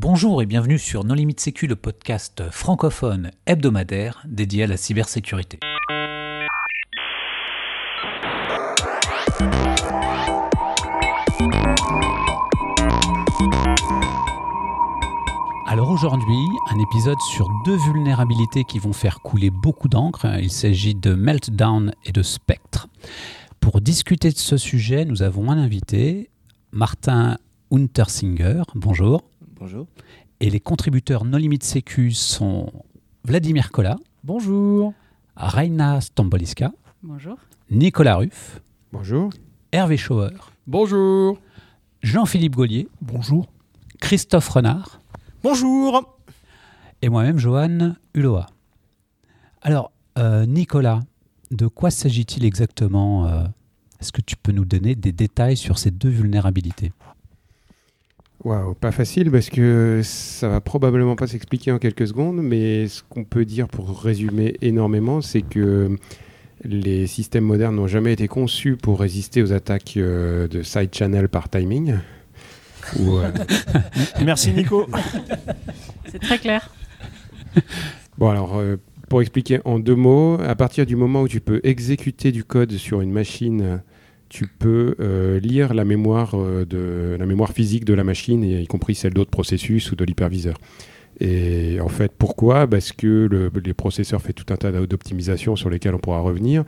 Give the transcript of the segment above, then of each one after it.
Bonjour et bienvenue sur Non Limite Sécu, le podcast francophone hebdomadaire dédié à la cybersécurité. Alors aujourd'hui, un épisode sur deux vulnérabilités qui vont faire couler beaucoup d'encre. Il s'agit de Meltdown et de Spectre. Pour discuter de ce sujet, nous avons un invité, Martin Untersinger. Bonjour. Bonjour. Et les contributeurs No Limit Sécu sont Vladimir Kola. Bonjour. Raina Stamboliska. Bonjour. Nicolas Ruff. Bonjour. Hervé Schauer. Bonjour. Jean-Philippe Gaulier. Bonjour. Christophe Renard. Bonjour. Et moi-même, Johan Hulot. Alors, euh, Nicolas, de quoi s'agit-il exactement euh, Est-ce que tu peux nous donner des détails sur ces deux vulnérabilités? Waouh, pas facile parce que ça va probablement pas s'expliquer en quelques secondes, mais ce qu'on peut dire pour résumer énormément, c'est que les systèmes modernes n'ont jamais été conçus pour résister aux attaques euh, de side channel par timing. Ou, euh, Merci Nico. C'est très clair. Bon alors, euh, pour expliquer en deux mots, à partir du moment où tu peux exécuter du code sur une machine, tu peux euh, lire la mémoire, euh, de, la mémoire physique de la machine, y compris celle d'autres processus ou de l'hyperviseur. Et en fait, pourquoi? Parce que le- les processeurs font tout un tas d'optimisations sur lesquelles on pourra revenir,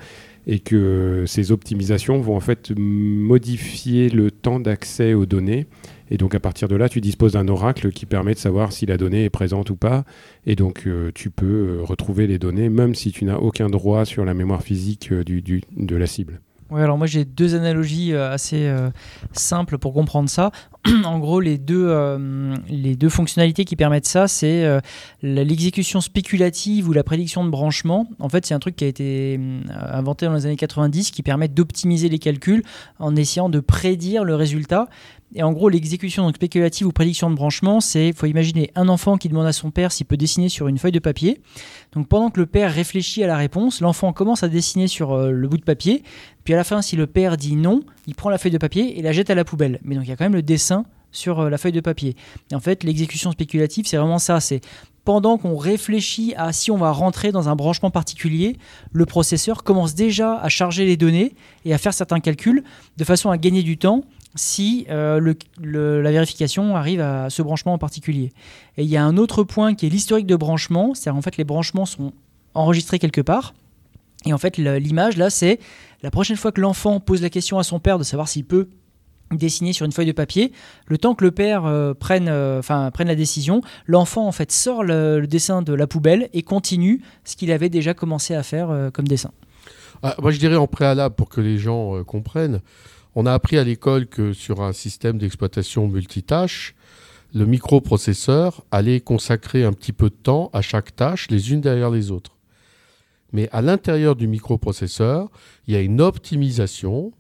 et que ces optimisations vont en fait modifier le temps d'accès aux données. Et donc à partir de là, tu disposes d'un oracle qui permet de savoir si la donnée est présente ou pas. Et donc euh, tu peux retrouver les données, même si tu n'as aucun droit sur la mémoire physique de la cible. Ouais, alors moi j'ai deux analogies euh, assez euh, simples pour comprendre ça. en gros, les deux, euh, les deux fonctionnalités qui permettent ça, c'est l'exécution spéculative ou la prédiction de branchement. En fait, c'est un truc qui a été inventé dans les années 90 qui permet d'optimiser les calculs en essayant de prédire le résultat. Et en gros, l'exécution spéculative ou prédiction de branchement, c'est, faut imaginer un enfant qui demande à son père s'il peut dessiner sur une feuille de papier. Donc pendant que le père réfléchit à la réponse, l'enfant commence à dessiner sur euh, le bout de papier. Puis à la fin, si le père dit non, il prend la feuille de papier et la jette à la poubelle. Mais donc il y a quand même le dessin sur euh, la feuille de papier. Et en fait, l'exécution spéculative, c'est vraiment ça. C'est pendant qu'on réfléchit à si on va rentrer dans un branchement particulier, le processeur commence déjà à charger les données et à faire certains calculs de façon à gagner du temps si euh, la vérification arrive à ce branchement en particulier. Et il y a un autre point qui est l'historique de branchement, c'est-à-dire en fait les branchements sont enregistrés quelque part. Et en fait l'image là c'est la prochaine fois que l'enfant pose la question à son père de savoir s'il peut dessiner sur une feuille de papier, le temps que le père euh, prenne, euh, prenne la décision, l'enfant en fait sort le, dessin de la poubelle et continue ce qu'il avait déjà commencé à faire comme dessin. Ah, moi, je dirais en préalable pour que les gens comprennent. On a appris à l'école que sur un système d'exploitation multitâche, le microprocesseur allait consacrer un petit peu de temps à chaque tâche, les unes derrière les autres. Mais à l'intérieur du microprocesseur, il y a une optimisation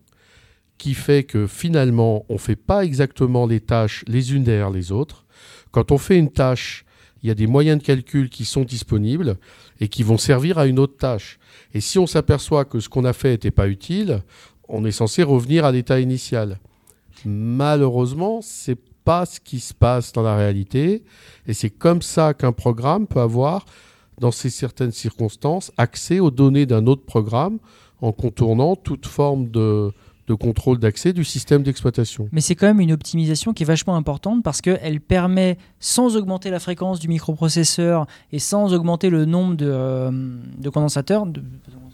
qui fait que finalement, on ne fait pas exactement les tâches les unes derrière les autres. Quand on fait une tâche, il y a des moyens de calcul qui sont disponibles et qui vont servir à une autre tâche. Et si on s'aperçoit que ce qu'on a fait n'était pas utile, on est censé revenir à l'état initial. Malheureusement, c'est pas ce qui se passe dans la réalité, et c'est comme ça qu'un programme peut avoir, dans ces certaines circonstances, accès aux données d'un autre programme en contournant toute forme de, de contrôle d'accès du système d'exploitation. Mais c'est quand même une optimisation qui est vachement importante parce qu'elle permet, sans augmenter la fréquence du microprocesseur et sans augmenter le nombre de, euh, de condensateurs, de,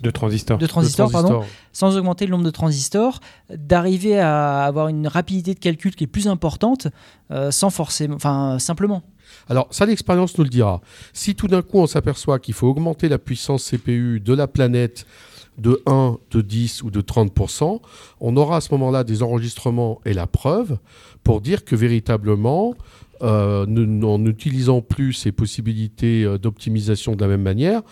De transistors. de transistors, pardon, sans augmenter le nombre de transistors, d'arriver à avoir une rapidité de calcul qui est plus importante, euh, sans forcément, enfin simplement. Alors, ça, l'expérience nous le dira. Si tout d'un coup, on s'aperçoit qu'il faut augmenter la puissance CPU de la planète de 1, de 10 ou de 30%, on aura à ce moment-là des enregistrements et la preuve pour dire que véritablement, euh, en n'utilisant plus ces possibilités euh, d'optimisation de la même manière,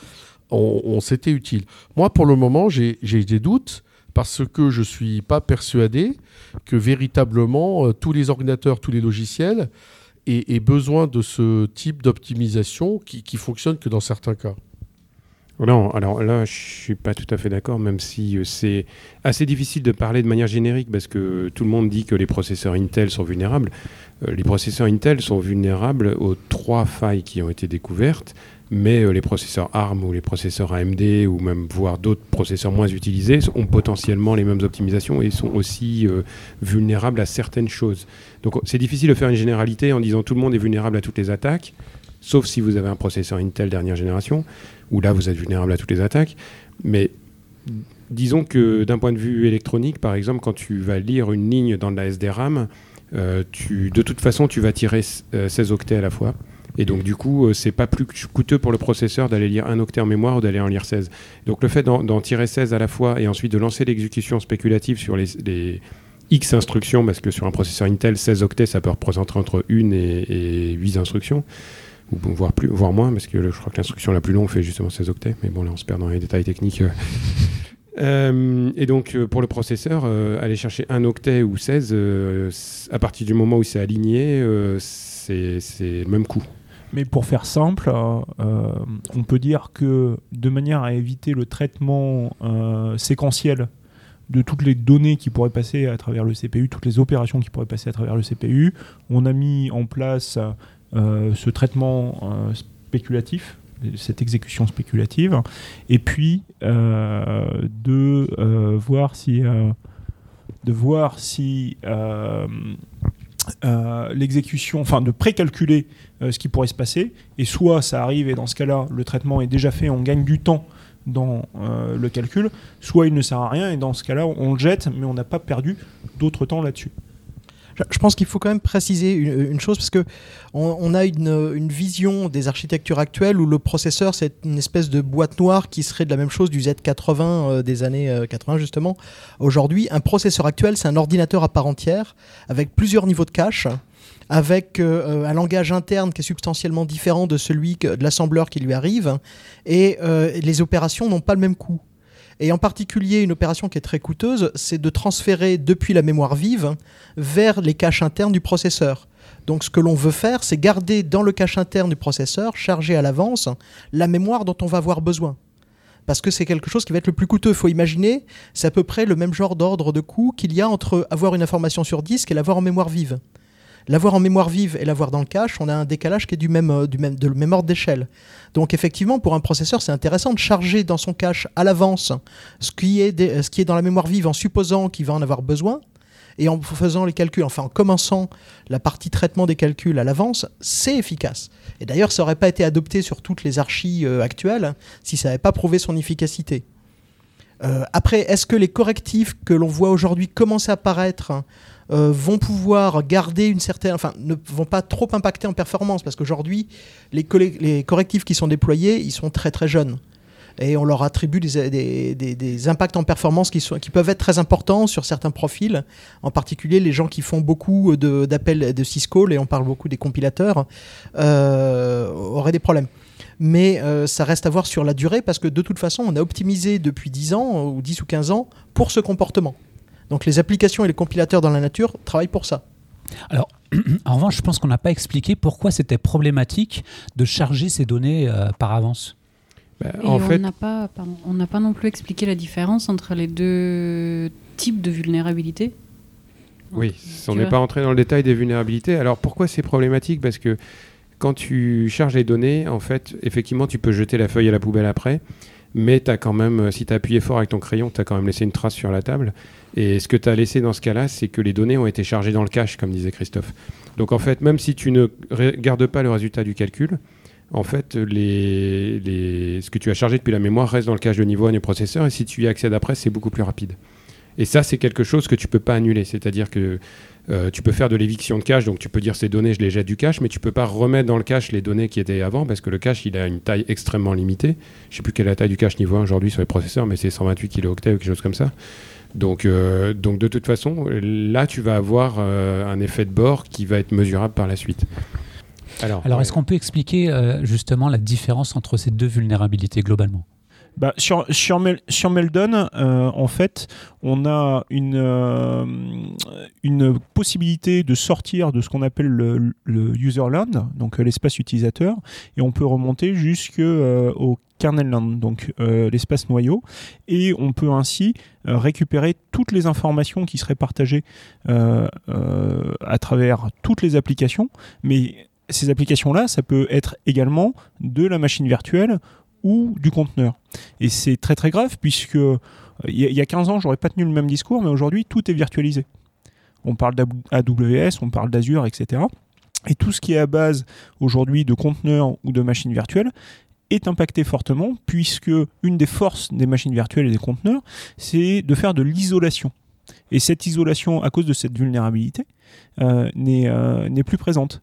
on, c'était utile. Moi, pour le moment, j'ai des doutes parce que je ne suis pas persuadé que véritablement euh, tous les ordinateurs, tous les logiciels aient, besoin de ce type d'optimisation qui fonctionne que dans certains cas. Non, alors là, je suis pas tout à fait d'accord, même si euh, c'est assez difficile de parler de manière générique parce que tout le monde dit que les processeurs Intel sont vulnérables. Euh, les processeurs Intel sont vulnérables aux trois failles qui ont été découvertes, mais euh, les processeurs ARM ou les processeurs AMD ou même voire d'autres processeurs moins utilisés ont potentiellement les mêmes optimisations et sont aussi vulnérables à certaines choses. Donc c'est difficile de faire une généralité en disant tout le monde est vulnérable à toutes les attaques sauf si vous avez un processeur Intel dernière génération, où là vous êtes vulnérable à toutes les attaques. Mais disons que d'un point de vue électronique, par exemple, quand tu vas lire une ligne dans de la SDRAM, euh, de toute façon, tu vas tirer 16 euh, octets à la fois. Et donc, du coup, euh, c'est pas plus coûteux pour le processeur d'aller lire un octet en mémoire ou d'aller en lire 16. Donc, le fait d'en tirer 16 à la fois et ensuite de lancer l'exécution spéculative sur les, X instructions, parce que sur un processeur Intel, 16 octets, ça peut représenter entre 1 et, et 8 instructions ou voire, plus, voire moins, parce que je crois que l'instruction la plus longue fait justement 16 octets, mais bon, là on se perd dans les détails techniques. Euh, et donc euh, pour le processeur, euh, aller chercher un octet ou 16, à partir du moment où c'est aligné, c'est le même coût. Mais pour faire simple, on peut dire que de manière à éviter le traitement séquentiel de toutes les données qui pourraient passer à travers le CPU, toutes les opérations qui pourraient passer à travers le CPU, on a mis en place euh, ce traitement euh, spéculatif, cette exécution spéculative, et puis euh, de voir si de voir si l'exécution, enfin de précalculer ce qui pourrait se passer, et soit ça arrive et dans ce cas-là, le traitement est déjà fait, on gagne du temps dans le calcul, soit il ne sert à rien et dans ce cas-là, on le jette, mais on n'a pas perdu d'autre temps là-dessus. Je pense qu'il faut quand même préciser une, chose parce que on, a une, vision des architectures actuelles où le processeur c'est une espèce de boîte noire qui serait de la même chose du Z80 euh, des années 80 euh, justement. Aujourd'hui, un processeur actuel c'est un ordinateur à part entière avec plusieurs niveaux de cache avec euh, un langage interne qui est substantiellement différent de celui de l'assembleur qui lui arrive, et les opérations n'ont pas le même coût. Et en particulier, une opération qui est très coûteuse, c'est de transférer depuis la mémoire vive vers les caches internes du processeur. Donc ce que l'on veut faire, c'est garder dans le cache interne du processeur, chargé à l'avance, la mémoire dont on va avoir besoin. Parce que c'est quelque chose qui va être le plus coûteux. Il faut imaginer, c'est à peu près le même genre d'ordre de coût qu'il y a entre avoir une information sur disque et l'avoir en mémoire vive. L'avoir en mémoire vive et l'avoir dans le cache, on a un décalage qui est du même, euh, le ordre d'échelle. Donc effectivement, pour un processeur, c'est intéressant de charger dans son cache à l'avance ce, qui est dans la mémoire vive en supposant qu'il va en avoir besoin et en faisant les calculs, enfin en commençant la partie traitement des calculs à l'avance, c'est efficace. Et d'ailleurs, ça n'aurait pas été adopté sur toutes les archives euh, actuelles si ça n'avait pas prouvé son efficacité. Euh, après, est-ce que les correctifs que l'on voit aujourd'hui commencer à apparaître euh, vont pouvoir garder une certaine, enfin, ne vont pas trop impacter en performance parce qu'aujourd'hui, les, correctifs qui sont déployés, ils sont très très jeunes. Et on leur attribue des, impacts en performance qui peuvent être très importants sur certains profils, en particulier les gens qui font beaucoup d'appels de, de syscall, et on parle beaucoup des compilateurs, euh, auraient des problèmes mais euh, ça reste à voir sur la durée parce que de toute façon, on a optimisé depuis 10 ans ou 10 ou 15 ans pour ce comportement. Donc les applications et les compilateurs dans la nature travaillent pour ça. Alors, en revanche, je pense qu'on n'a pas expliqué pourquoi c'était problématique de charger ces données euh, par avance. Bah, en fait... on n'a pas, non plus expliqué la différence entre les deux types de vulnérabilité. Oui, on n'est pas entré dans le détail des vulnérabilités. Alors pourquoi c'est problématique? Parce que quand tu charges les données, en fait, effectivement, tu peux jeter la feuille à la poubelle après, mais as quand même, si tu as appuyé fort avec ton crayon, tu as quand même laissé une trace sur la table. Et ce que tu as laissé dans ce cas-là, c'est que les données ont été chargées dans le cache, comme disait Christophe. Donc en fait, même si tu ne gardes pas le résultat du calcul, en fait, ce que tu as chargé depuis la mémoire reste dans le cache de niveau 1 du processeur, et si tu y accèdes après, c'est beaucoup plus rapide. Et ça, c'est quelque chose que tu peux pas annuler. C'est-à-dire que euh, tu peux faire de l'éviction de cache, donc tu peux dire ces données, je les jette du cache, mais tu peux pas remettre dans le cache les données qui étaient avant, parce que le cache, il a une taille extrêmement limitée. Je sais plus quelle est la taille du cache niveau 1 aujourd'hui sur les processeurs, mais c'est 128 kilooctets ou quelque chose comme ça. Donc, euh, donc de toute façon, là, tu vas avoir euh, un effet de bord qui va être mesurable par la suite. Alors, Alors est-ce qu'on peut expliquer justement la différence entre ces deux vulnérabilités globalement? Bah, sur, Meldon, euh, en fait, on a une, euh, une possibilité de sortir de ce qu'on appelle le, userland, donc euh, l'espace utilisateur, et on peut remonter jusqu'au kernel land, donc l'espace noyau, et on peut ainsi récupérer toutes les informations qui seraient partagées à travers toutes les applications, mais ces applications-là, ça peut être également de la machine virtuelle ou du conteneur. Et c'est très très grave puisque euh, il y, a 15 ans, j'aurais pas tenu le même discours, mais aujourd'hui, tout est virtualisé. On parle d'AWS, on parle d'Azure, etc. Et tout ce qui est à base aujourd'hui de conteneurs ou de machines virtuelles est impacté fortement puisque une des forces des machines virtuelles et des conteneurs, c'est de faire de l'isolation. Et cette isolation, à cause de cette vulnérabilité, euh, euh, n'est plus présente.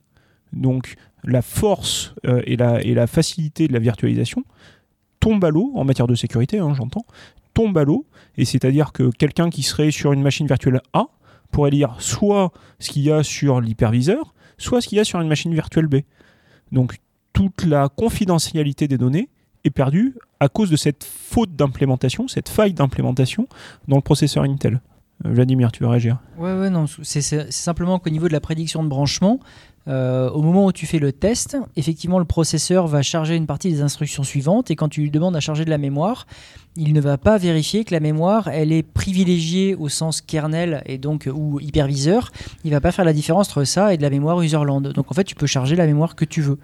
Donc la force euh, et, la, facilité de la virtualisation tombe à l'eau, en matière de sécurité, hein, j'entends, tombe à l'eau, et c'est-à-dire que quelqu'un qui serait sur une machine virtuelle A pourrait lire soit ce qu'il y a sur l'hyperviseur, soit ce qu'il y a sur une machine virtuelle B. Donc toute la confidentialité des données est perdue à cause de cette faute d'implémentation, cette faille d'implémentation dans le processeur Intel. Euh, Vladimir, tu veux réagir? Ouais, ouais, non, c'est simplement qu'au niveau de la prédiction de branchement, euh, au moment où tu fais le test, effectivement, le processeur va charger une partie des instructions suivantes et quand tu lui demandes à charger de la mémoire, il ne va pas vérifier que la mémoire, elle est privilégiée au sens kernel et donc ou hyperviseur. Il va pas faire la différence entre ça et de la mémoire userland. Donc en fait, tu peux charger la mémoire que tu veux.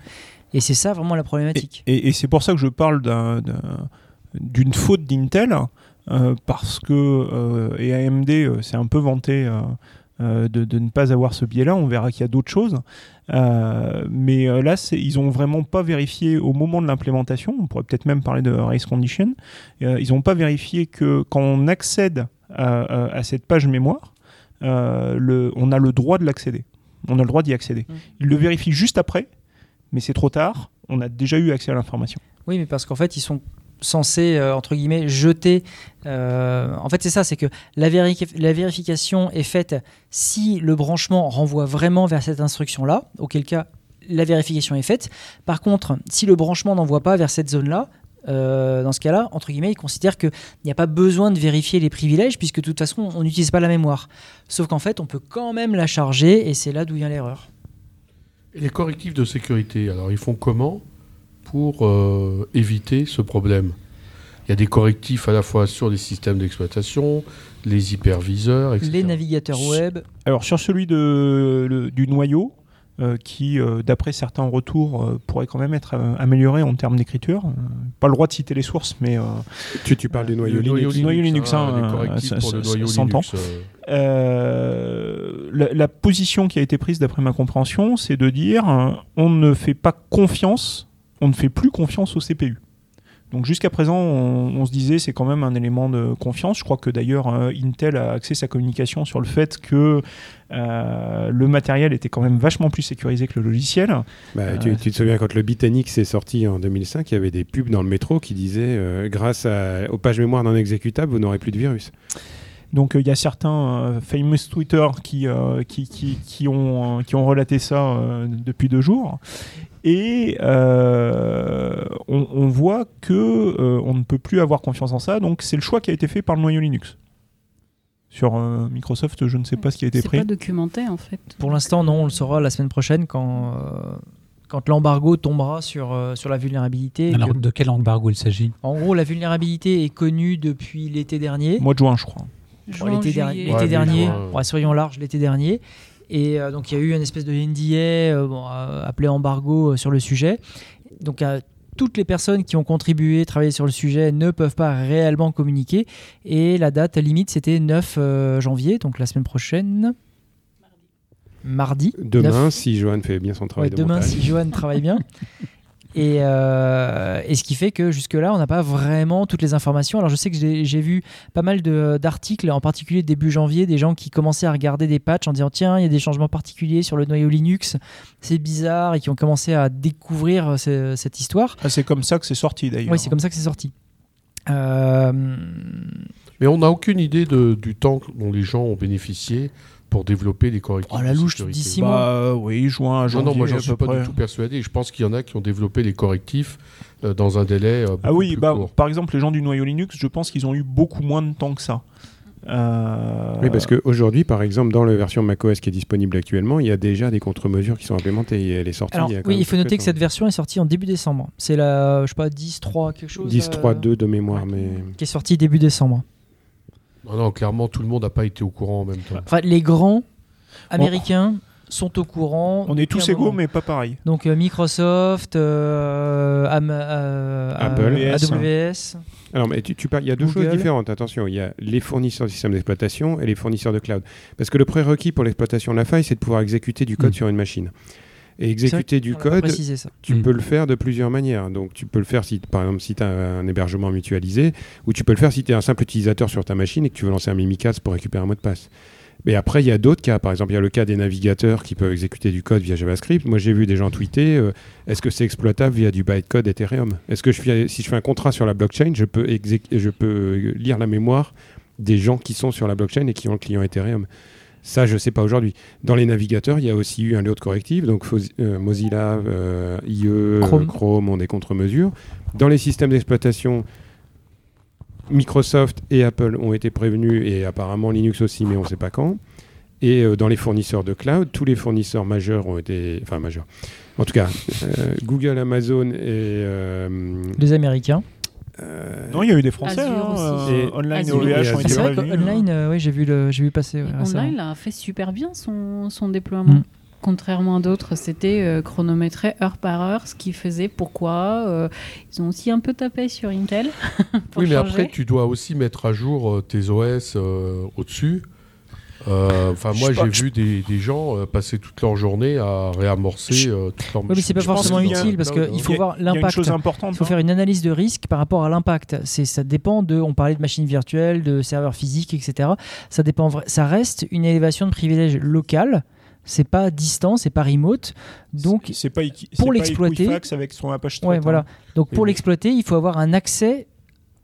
Et c'est ça vraiment la problématique. Et, c'est pour ça que je parle d'une faute d'Intel. Euh, parce que euh, et AMD s'est un peu vanté euh, de, ne pas avoir ce biais-là. On verra qu'il y a d'autres choses. Euh, mais euh, là, ils n'ont vraiment pas vérifié au moment de l'implémentation. On pourrait peut-être même parler de race condition. ils n'ont pas vérifié que quand on accède à, cette page mémoire, le, on a le droit de l'accéder. On a le droit d'y accéder. Mmh. Ils le vérifient juste après, mais c'est trop tard. On a déjà eu accès à l'information. Oui, mais parce qu'en fait, ils sont censé, euh, entre guillemets, jeter. Euh, en fait, c'est ça, c'est que la, vérification est faite si le branchement renvoie vraiment vers cette instruction-là, auquel cas la vérification est faite. Par contre, si le branchement n'envoie pas vers cette zone-là, euh, dans ce cas-là, entre guillemets, il considère qu'il n'y a pas besoin de vérifier les privilèges puisque de toute façon, on n'utilise pas la mémoire. Sauf qu'en fait, on peut quand même la charger et c'est là d'où vient l'erreur. les correctifs de sécurité, alors ils font comment? Pour euh, éviter ce problème. Il y a des correctifs à la fois sur les systèmes d'exploitation, les hyperviseurs, etc. Les navigateurs web. Alors sur celui de, du noyau, euh, qui, euh, d'après certains retours, pourrait quand même être amélioré en termes d'écriture. pas le droit de citer les sources, mais... tu, tu, parles du noyau Linux. Du noyau Linux, hein, pour le noyau Linux. La, la, position qui a été prise, d'après ma compréhension, c'est de dire on ne fait pas confiance on ne fait plus confiance au CPU. Donc jusqu'à présent, on, se disait c'est quand même un élément de confiance. Je crois que d'ailleurs euh, Intel a axé sa communication sur le fait que euh, le matériel était quand même vachement plus sécurisé que le logiciel. Bah, euh, tu, te souviens quand le Bitanix est sorti en 2005, il y avait des pubs dans le métro qui disaient grâce aux pages mémoire non exécutables, vous n'aurez plus de virus. Donc il y a certains famous Twitter qui, qui, qui, ont, qui ont relaté ça depuis deux jours. Et euh, on, voit que euh, on ne peut plus avoir confiance en ça. Donc c'est le choix qui a été fait par le noyau Linux. Sur euh, Microsoft, je ne sais pas ce qui a été pris. C'est pas documenté en fait. Pour l'instant, non. On le saura la semaine prochaine quand quand l'embargo tombera sur, sur la vulnérabilité. Alors, de quel embargo il s'agit? En gros, la vulnérabilité est connue depuis l'été dernier. Mois de juin, je crois. l'été dernier, soyons larges, l'été dernier. Et euh, donc il y a eu une espèce de NDA euh, euh, appelé embargo sur le sujet. Donc toutes les personnes qui ont contribué, travaillé sur le sujet ne peuvent pas réellement communiquer. Et la date limite, c'était 9 janvier, donc la semaine prochaine. Mardi. Demain, si Johan fait bien son travail. demain, si Johan travaille bien. Euh, et, ce qui fait que jusque-là, on n'a pas vraiment toutes les informations. Alors je sais que j'ai vu pas mal d'articles, en particulier début janvier, des gens qui commençaient à regarder des patchs en disant tiens, il y a des changements particuliers sur le noyau Linux, c'est bizarre, et qui ont commencé à découvrir euh, cette histoire. Ah, c'est comme ça que c'est sorti d'ailleurs. Oui, c'est comme ça que c'est sorti. Euh, Mais on n'a aucune idée du temps dont les gens ont bénéficié pour développer des correctifs. Oh, la de louche, sécurité. d'ici Bah, oui, juin, Non, janvier. non, moi j'en à suis pas près. du tout persuadé. Je pense qu'il y en a qui ont développé les correctifs euh, dans un délai euh, Ah oui, plus bah, court. par exemple, les gens du noyau Linux, je pense qu'ils ont eu beaucoup moins de temps que ça. Euh, Oui, parce qu'aujourd'hui, par exemple, dans la version macOS qui est disponible actuellement, il y a déjà des contre-mesures qui sont implémentées. Et elle est sortie Alors il y a oui, il faut noter que temps. cette version est sortie en début décembre. C'est la, je sais pas, 10.3 quelque chose. 10.3.2 euh, de mémoire, mais... qui est sortie début décembre. Non, non, clairement, tout le monde n'a pas été au courant en même temps. Enfin, les grands américains sont au courant. on est tous égaux, mais pas pareil. Donc euh, Microsoft, euh, Am- euh, Apple. AWS. AWS. Alors, mais tu, tu parles- il y a deux Google. choses différentes. Attention, il y a les fournisseurs de systèmes d'exploitation et les fournisseurs de cloud. Parce que le prérequis pour l'exploitation de la faille, c'est de pouvoir exécuter du code Mm. sur une machine. Et exécuter du code, ça. tu Mm. peux le faire de plusieurs manières. Donc, tu peux le faire si, par exemple, si tu as un hébergement mutualisé, ou tu peux le faire si tu es un simple utilisateur sur ta machine et que tu veux lancer un Mimikatz pour récupérer un mot de passe. Mais après, il y a d'autres cas. Par exemple, il y a le cas des navigateurs qui peuvent exécuter du code via JavaScript. Moi, j'ai vu des gens tweeter euh, est-ce que c'est exploitable via du bytecode Ethereum? Est-ce que je fais, si je fais un contrat sur la blockchain, je peux, je peux lire la mémoire des gens qui sont sur la blockchain et qui ont le client Ethereum? Ça, je ne sais pas aujourd'hui. Dans les navigateurs, il y a aussi eu un lot de correctifs. Donc euh, Mozilla, euh, IE, euh, Chrome. Chrome ont des contre-mesures. Dans les systèmes d'exploitation, Microsoft et Apple ont été prévenus et apparemment Linux aussi, mais on ne sait pas quand. Et euh, dans les fournisseurs de cloud, tous les fournisseurs majeurs ont été. Enfin, majeurs. En tout cas, Google, Amazon et. Les Américains. Euh, Non, il y a eu des Français. Hein, euh, Et- online et Azure. OVH Et ont Azure. été prévenus. qu'online, euh, ouais, j'ai vu le, j'ai vu passer. ouais. Online a fait super bien son, son déploiement. Mm. Contrairement à d'autres, c'était euh, chronométré heure par heure, ce qui faisait pourquoi. euh, ils ont aussi un peu tapé sur Intel. Oui, mais changer. après, tu dois aussi mettre à jour euh, tes OS euh, au-dessus. Euh, Enfin, moi, j'ai vu des, des gens euh, passer toute leur journée à réamorcer euh, toute leur Oui, mais c'est pas forcément utile parce qu'il faut voir une l'impact. chose importante. Il faut hein. faire une analyse de risque par rapport à l'impact. C'est, ça dépend de. On parlait de machines virtuelles, de serveurs physiques, etc. Ça dépend. Ça reste une élévation de privilège local. C'est pas distant, c'est pas remote. Donc, c'est pas, Iki- pour l'exploiter- avec son Apache ouais, Threat, voilà. hein. Donc pour l'exploiter, il faut avoir un accès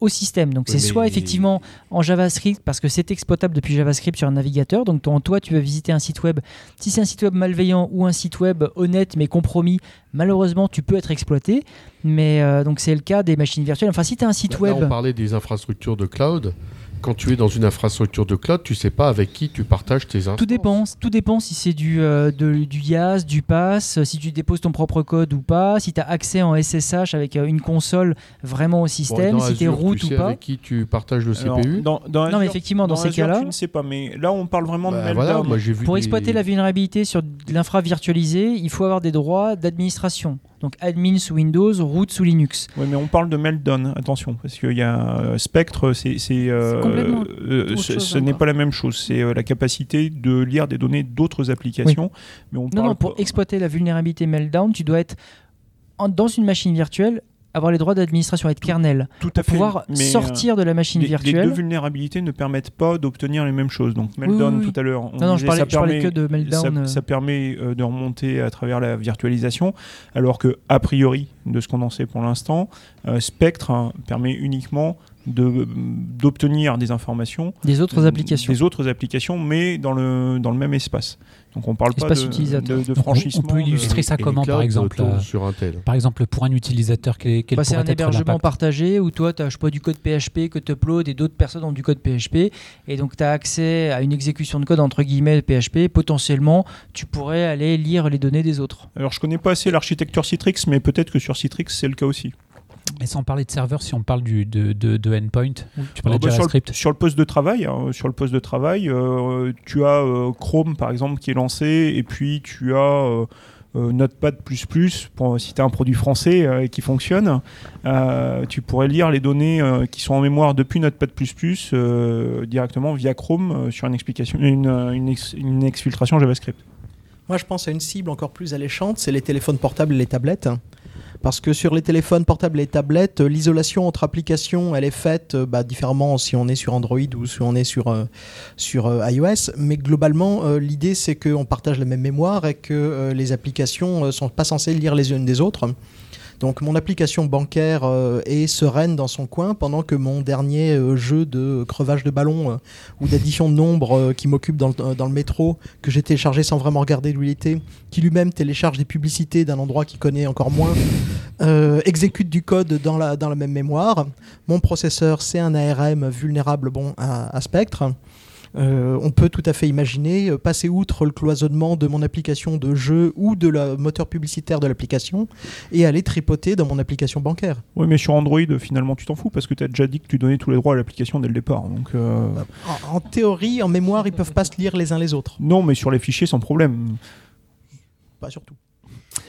au système. Donc c'est soit effectivement en JavaScript parce que c'est exploitable depuis JavaScript sur un navigateur. Donc toi, toi, tu vas visiter un site web. Si c'est un site web malveillant ou un site web honnête mais compromis, malheureusement, tu peux être exploité. Mais euh, donc c'est le cas des machines virtuelles. Enfin, si tu as un site Là, web, on parlait des infrastructures de cloud. Quand tu es dans une infrastructure de cloud, tu sais pas avec qui tu partages tes instances. Tout dépend, tout dépend si c'est du, euh, de- du YAS, du PASS, si tu déposes ton propre code ou pas, si tu as accès en SSH avec euh, une console vraiment au système, si tu es root tu ou sais pas. avec qui tu partages le Alors, CPU. dans, dans Non, mais effectivement, dans, ces cas-là, Tu ne sais pas, mais là, on parle vraiment Bah, de Meltdown. voilà, moi j'ai vu pour des- exploiter la vulnérabilité sur l'infra virtualisée, il faut avoir des droits d'administration. Donc admin sous Windows, root sous Linux. Oui, mais on parle de Meltdown, attention, parce qu'il y a euh, Spectre, c'est, c'est, euh, complètement euh, ce, n'est pas la même chose. C'est euh, la capacité de lire des données d'autres applications. Mais on Non, parle non, pour pas- exploiter la vulnérabilité Meltdown, tu dois être en- dans une machine virtuelle, avoir les droits d'administration, être kernel, tout à fait. pouvoir euh, sortir de la machine les, les virtuelle. deux vulnérabilités ne permettent pas d'obtenir les mêmes choses. Donc Meltdown, oui, oui. tout à l'heure, on Non, non, je parlais, ça je permet- que de Meltdown. ça, euh. ça permet euh, de remonter à travers la virtualisation, alors que a priori, de ce qu'on en sait pour l'instant, euh, Spectre hein, permet uniquement de- d'obtenir des informations des autres euh, applications. des autres applications, mais dans le dans le même espace. Donc on parle pas de, utilisateur. de, de On peut- franchissement. on peut de- illustrer ça Et les comment, par exemple, euh, sur Intel. Par exemple, pour un utilisateur, quel, quel Bah, c'est un hébergement partagé où toi, tu as pas, du code PHP que tu uploads et d'autres personnes ont du code PHP. Et donc, tu as accès à une exécution de code entre guillemets de PHP. Potentiellement, tu pourrais aller lire les données des autres. Alors je connais pas assez l'architecture Citrix, mais peut-être que sur Citrix c'est le cas aussi. Et sans parler de serveur, si on parle du, de, de, de endpoint, tu parlais Ah de bah, sur, JavaScript. le, sur le poste de travail, hein, sur le poste de travail, euh, tu as euh, Chrome par exemple qui est lancé, et puis tu as euh, euh, Notepad++ pour si tu as un produit français euh, et qui fonctionne. Euh, tu pourrais lire les données euh, qui sont en mémoire depuis Notepad++ euh, directement via Chrome euh, sur une explication, une, une, ex- une exfiltration JavaScript. Moi, je pense à une cible encore plus alléchante, c'est les téléphones portables et les tablettes. Parce que sur les téléphones portables et tablettes, euh, l'isolation entre applications, elle est faite euh, bah, différemment si on est sur Android ou si on est sur, euh, iOS. Mais globalement, l'idée, c'est qu'on partage la même mémoire et que les applications ne sont pas censées lire les unes des autres. Donc mon application bancaire euh, est sereine dans son coin pendant que mon dernier euh, jeu de crevage de ballon euh, ou d'addition de nombres qui m'occupe dans, le- métro, que j'ai téléchargé sans vraiment regarder d'où il était, qui lui-même télécharge des publicités d'un endroit qu'il connaît encore moins, exécute du code dans la, même mémoire. Mon processeur, c'est un ARM vulnérable bon, à Spectre. Euh, on peut tout à fait imaginer euh, passer outre le cloisonnement de mon application de jeu ou de la moteur publicitaire de l'application et aller tripoter dans mon application bancaire. Oui, mais sur Android, finalement, tu t'en fous parce que tu as déjà dit que tu donnais tous les droits à l'application dès le départ. Donc, euh, En, en théorie, en mémoire, ils peuvent pas se lire les uns les autres. non, mais sur les fichiers, sans problème. Pas surtout.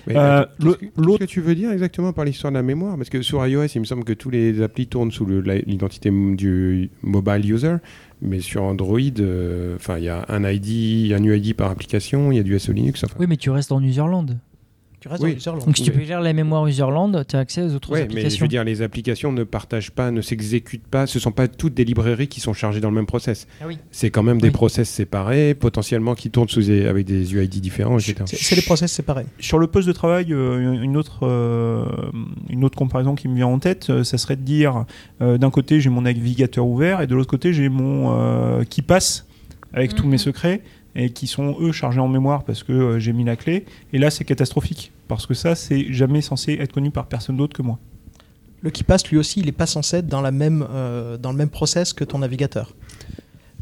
Euh, qu'est-ce que- que tu veux dire exactement par l'histoire de la mémoire? Parce que sur iOS, il me semble que tous les applis tournent sous l'identité du mobile user, mais sur Android, euh, enfin, il y a un ID, un UID par application, il y a du SE Linux. Enfin, Oui, mais tu restes en userland. Tu restes Oui. dans Userland. Donc si tu Oui. peux lire la mémoire userland, tu as accès aux autres Ouais, mais je applications. veux dire, les applications ne partagent pas, ne s'exécutent pas. Ce sont pas toutes des librairies qui sont chargées dans le même process. Ah oui. C'est quand même des process séparés, potentiellement qui tournent sous des- avec des UID différents, etc. C'est les process séparés. Sur le poste de travail, euh, une, autre, euh, une autre comparaison qui me vient en tête, euh, ça serait de dire euh, d'un côté j'ai mon navigateur ouvert et de l'autre côté j'ai mon euh, qui passe avec tous Mhm. mes secrets et qui sont eux chargés en mémoire parce que euh, j'ai mis la clé. Et là c'est catastrophique parce que ça c'est jamais censé être connu par personne d'autre que moi. Le qui passe, lui aussi, il n'est pas censé être dans, la même, euh, dans le même process que ton navigateur.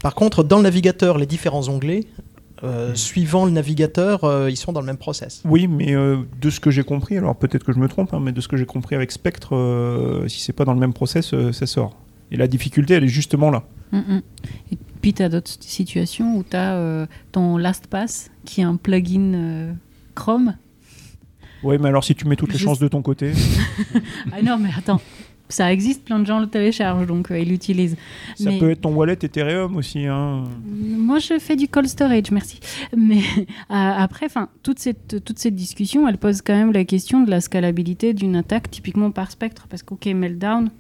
Par contre, dans le navigateur, les différents onglets, euh, suivant le navigateur, euh, ils sont dans le même process. Oui, mais euh, de ce que j'ai compris, alors peut-être que je me trompe, hein, mais de ce que j'ai compris avec Spectre, euh, si c'est pas dans le même process, euh, ça sort. Et la difficulté, elle est justement là. Mm, mm. Et puis, tu as d'autres situations où tu as ton LastPass, qui est un plugin euh, Chrome. Ouais, mais alors si tu mets toutes les chances de ton côté. Ah non, mais attends, ça existe, plein de gens le téléchargent, donc euh, ils l'utilisent. Ça Mais- peut être ton wallet Ethereum aussi. Hein. Moi, je fais du cold storage, merci. Mais euh, après, enfin, toute cette, toute cette discussion, elle pose quand même la question de la scalabilité d'une attaque, typiquement par spectre, parce qu'ok, Meltdown,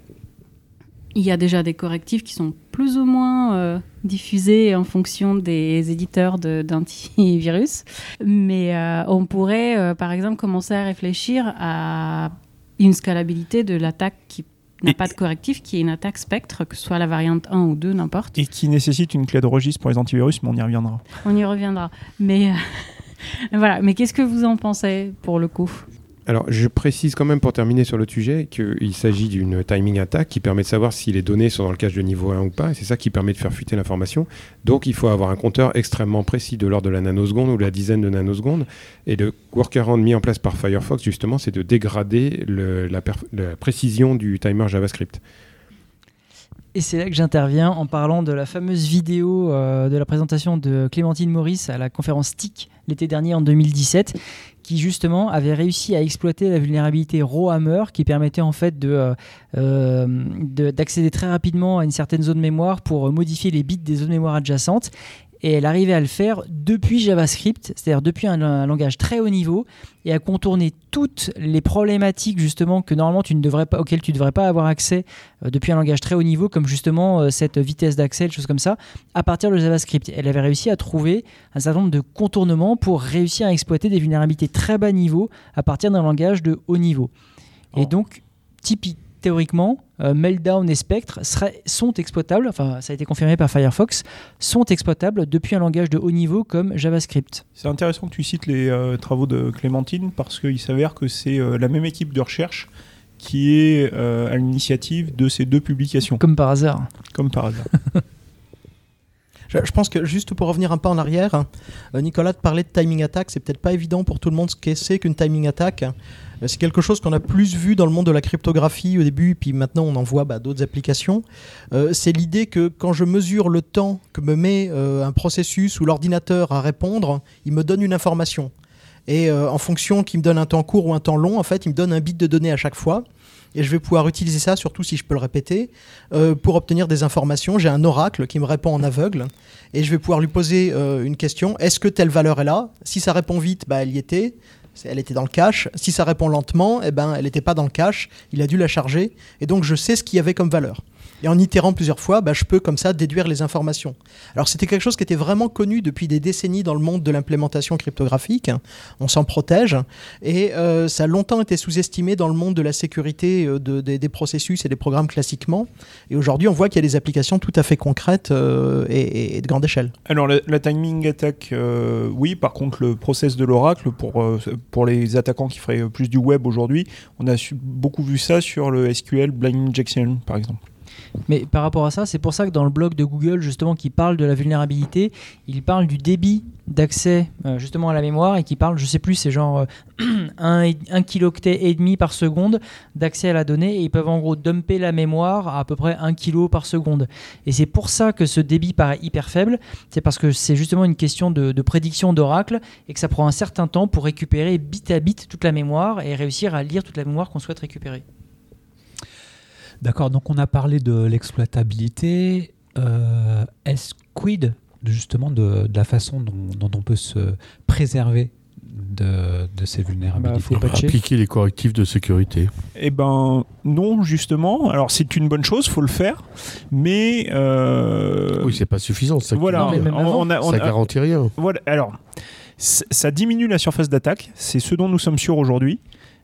il y a déjà des correctifs qui sont plus ou moins euh, diffusés en fonction des éditeurs de- d'antivirus. Mais euh, on pourrait, euh, par exemple, commencer à réfléchir à une scalabilité de l'attaque qui n'a pas de correctif, qui est une attaque spectre, que ce soit la variante 1 ou 2, n'importe. Et qui nécessite une clé de registre pour les antivirus, mais on y reviendra. On y reviendra. Mais voilà. Mais qu'est-ce que vous en pensez pour le coup? Alors, je précise quand même pour terminer sur le sujet qu'il s'agit d'une timing attack qui permet de savoir si les données sont dans le cache de niveau 1 ou pas, et c'est ça qui permet de faire fuiter l'information. Donc, il faut avoir un compteur extrêmement précis de l'ordre de la nanoseconde ou de la dizaine de nanosecondes. Et le workaround mis en place par Firefox, justement, c'est de dégrader la précision du timer JavaScript. Et c'est là que j'interviens en parlant de la fameuse vidéo euh, de la présentation de Clémentine Maurice à la conférence TIC l'été dernier en 2017, justement avait réussi à exploiter la vulnérabilité Rowhammer qui permettait en fait de, euh, euh, de- d'accéder très rapidement à une certaine zone mémoire pour euh, modifier les bits des zones mémoire adjacentes. Et elle arrivait à le faire depuis JavaScript, c'est-à-dire depuis un, un langage très haut niveau, et à contourner toutes les problématiques justement que normalement tu ne devrais pas, auxquelles tu ne devrais pas avoir accès euh, depuis un langage très haut niveau, comme justement euh, cette vitesse d'accès, des choses comme ça, à partir de JavaScript. Elle avait réussi à trouver un certain nombre de contournements pour réussir à exploiter des vulnérabilités très bas niveau à partir d'un langage de haut niveau. Et Oh. donc, typique, théoriquement, euh, Meltdown et Spectre seraient- sont exploitables, enfin ça a été confirmé par Firefox, sont exploitables depuis un langage de haut niveau comme JavaScript. C'est intéressant que tu cites les euh, travaux de Clémentine parce qu'il s'avère que c'est euh, la même équipe de recherche qui est euh, à l'initiative de ces deux publications, Comme par hasard. comme par hasard. Je, pense que juste pour revenir un pas en arrière, Nicolas te parlait de timing attack. C'est peut-être pas évident pour tout le monde ce que c'est qu'une timing attack. Euh, C'est quelque chose qu'on a plus vu dans le monde de la cryptographie au début, puis maintenant on en voit bah, d'autres applications. Euh, c'est l'idée que quand je mesure le temps que me met euh, un processus ou l'ordinateur à répondre, il me donne une information. Et en fonction qu'il me donne un temps court ou un temps long, en fait, il me donne un bit de données à chaque fois. Et je vais pouvoir utiliser ça, surtout si je peux le répéter, pour obtenir des informations. J'ai un oracle qui me répond en aveugle. Et je vais pouvoir lui poser une question. Est-ce que telle valeur est là? Si ça répond vite, bah, elle y était. Elle était dans le cache. Si ça répond lentement, eh ben, elle n'était pas dans le cache. Il a dû la charger. Et donc, je sais ce qu'il y avait comme valeur. Et en itérant plusieurs fois, bah, je peux comme ça déduire les informations. Alors c'était quelque chose qui était vraiment connu depuis des décennies dans le monde de l'implémentation cryptographique. On s'en protège. Et euh, ça a longtemps été sous-estimé dans le monde de la sécurité euh, de- des- processus et des programmes classiquement. Et aujourd'hui, on voit qu'il y a des applications tout à fait concrètes euh, et, de grande échelle. Alors la, timing attack, oui. Par contre, le process de l'oracle pour pour les attaquants qui feraient plus du web aujourd'hui, on a beaucoup vu ça sur le SQL blind injection, par exemple. Mais par rapport à ça, c'est pour ça que dans le blog de Google, justement, qui parle de la vulnérabilité, il parle du débit d'accès euh, justement à la mémoire et qui parle, je sais plus, c'est genre euh, 1, kilooctet et demi par seconde d'accès à la donnée et ils peuvent en gros dumper la mémoire à à peu près 1 kilo par seconde. Et c'est pour ça que ce débit paraît hyper faible, c'est parce que c'est justement une question de prédiction d'oracle et que ça prend un certain temps pour récupérer bit à bit toute la mémoire et réussir à lire toute la mémoire qu'on souhaite récupérer. D'accord, donc on a parlé de l'exploitabilité. Euh, Est-ce quid justement de, de la façon dont, dont on peut se préserver de, de ces vulnérabilités Bah, faut. Appliquer les correctifs de sécurité. Eh ben non, justement. Alors c'est une bonne chose, faut le faire, mais euh, Oui, c'est pas suffisant. c'est ça voilà, on, on a, on ça garantit rien. voilà. Alors ça diminue la surface d'attaque, c'est ce dont nous sommes sûrs aujourd'hui.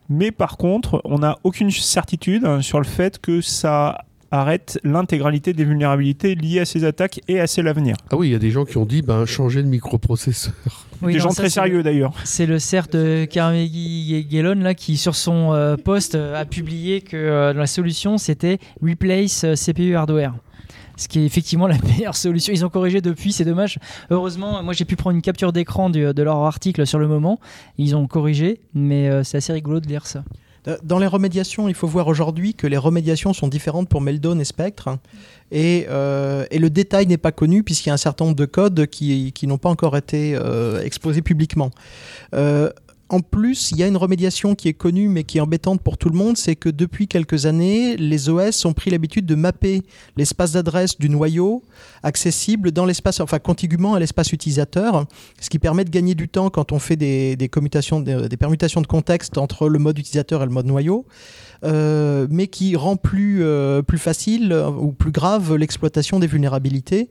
Mais par contre, on n'a aucune certitude hein, sur le fait que ça arrête l'intégralité des vulnérabilités liées à ces attaques et à ces l'avenir. Ah oui, il y a des gens qui ont dit ben, changer le microprocesseur. Oui, des non, gens ça, très c'est- sérieux d'ailleurs. C'est le CERT de Carnegie Mellon là qui sur son euh, post euh, a publié que euh, la solution c'était replace euh, CPU hardware. Ce qui est effectivement la meilleure solution. Ils ont corrigé depuis, c'est dommage. Heureusement, moi j'ai pu prendre une capture d'écran de leur article sur le moment. Ils ont corrigé, mais euh, c'est assez rigolo de lire ça. Euh, Dans les remédiations, il faut voir aujourd'hui que les remédiations sont différentes pour Meldon et Spectre. Et, euh, et le détail n'est pas connu puisqu'il y a un certain nombre de codes qui, qui n'ont pas encore été exposés publiquement. En plus, il y a une remédiation qui est connue mais qui est embêtante pour tout le monde, c'est que depuis quelques années, les OS ont pris l'habitude de mapper l'espace d'adresse du noyau accessible dans l'espace, enfin contigument à l'espace utilisateur, ce qui permet de gagner du temps quand on fait des, commutations, des, permutations de contexte entre le mode utilisateur et le mode noyau, euh, mais qui rend plus, euh, facile euh, ou plus grave l'exploitation des vulnérabilités.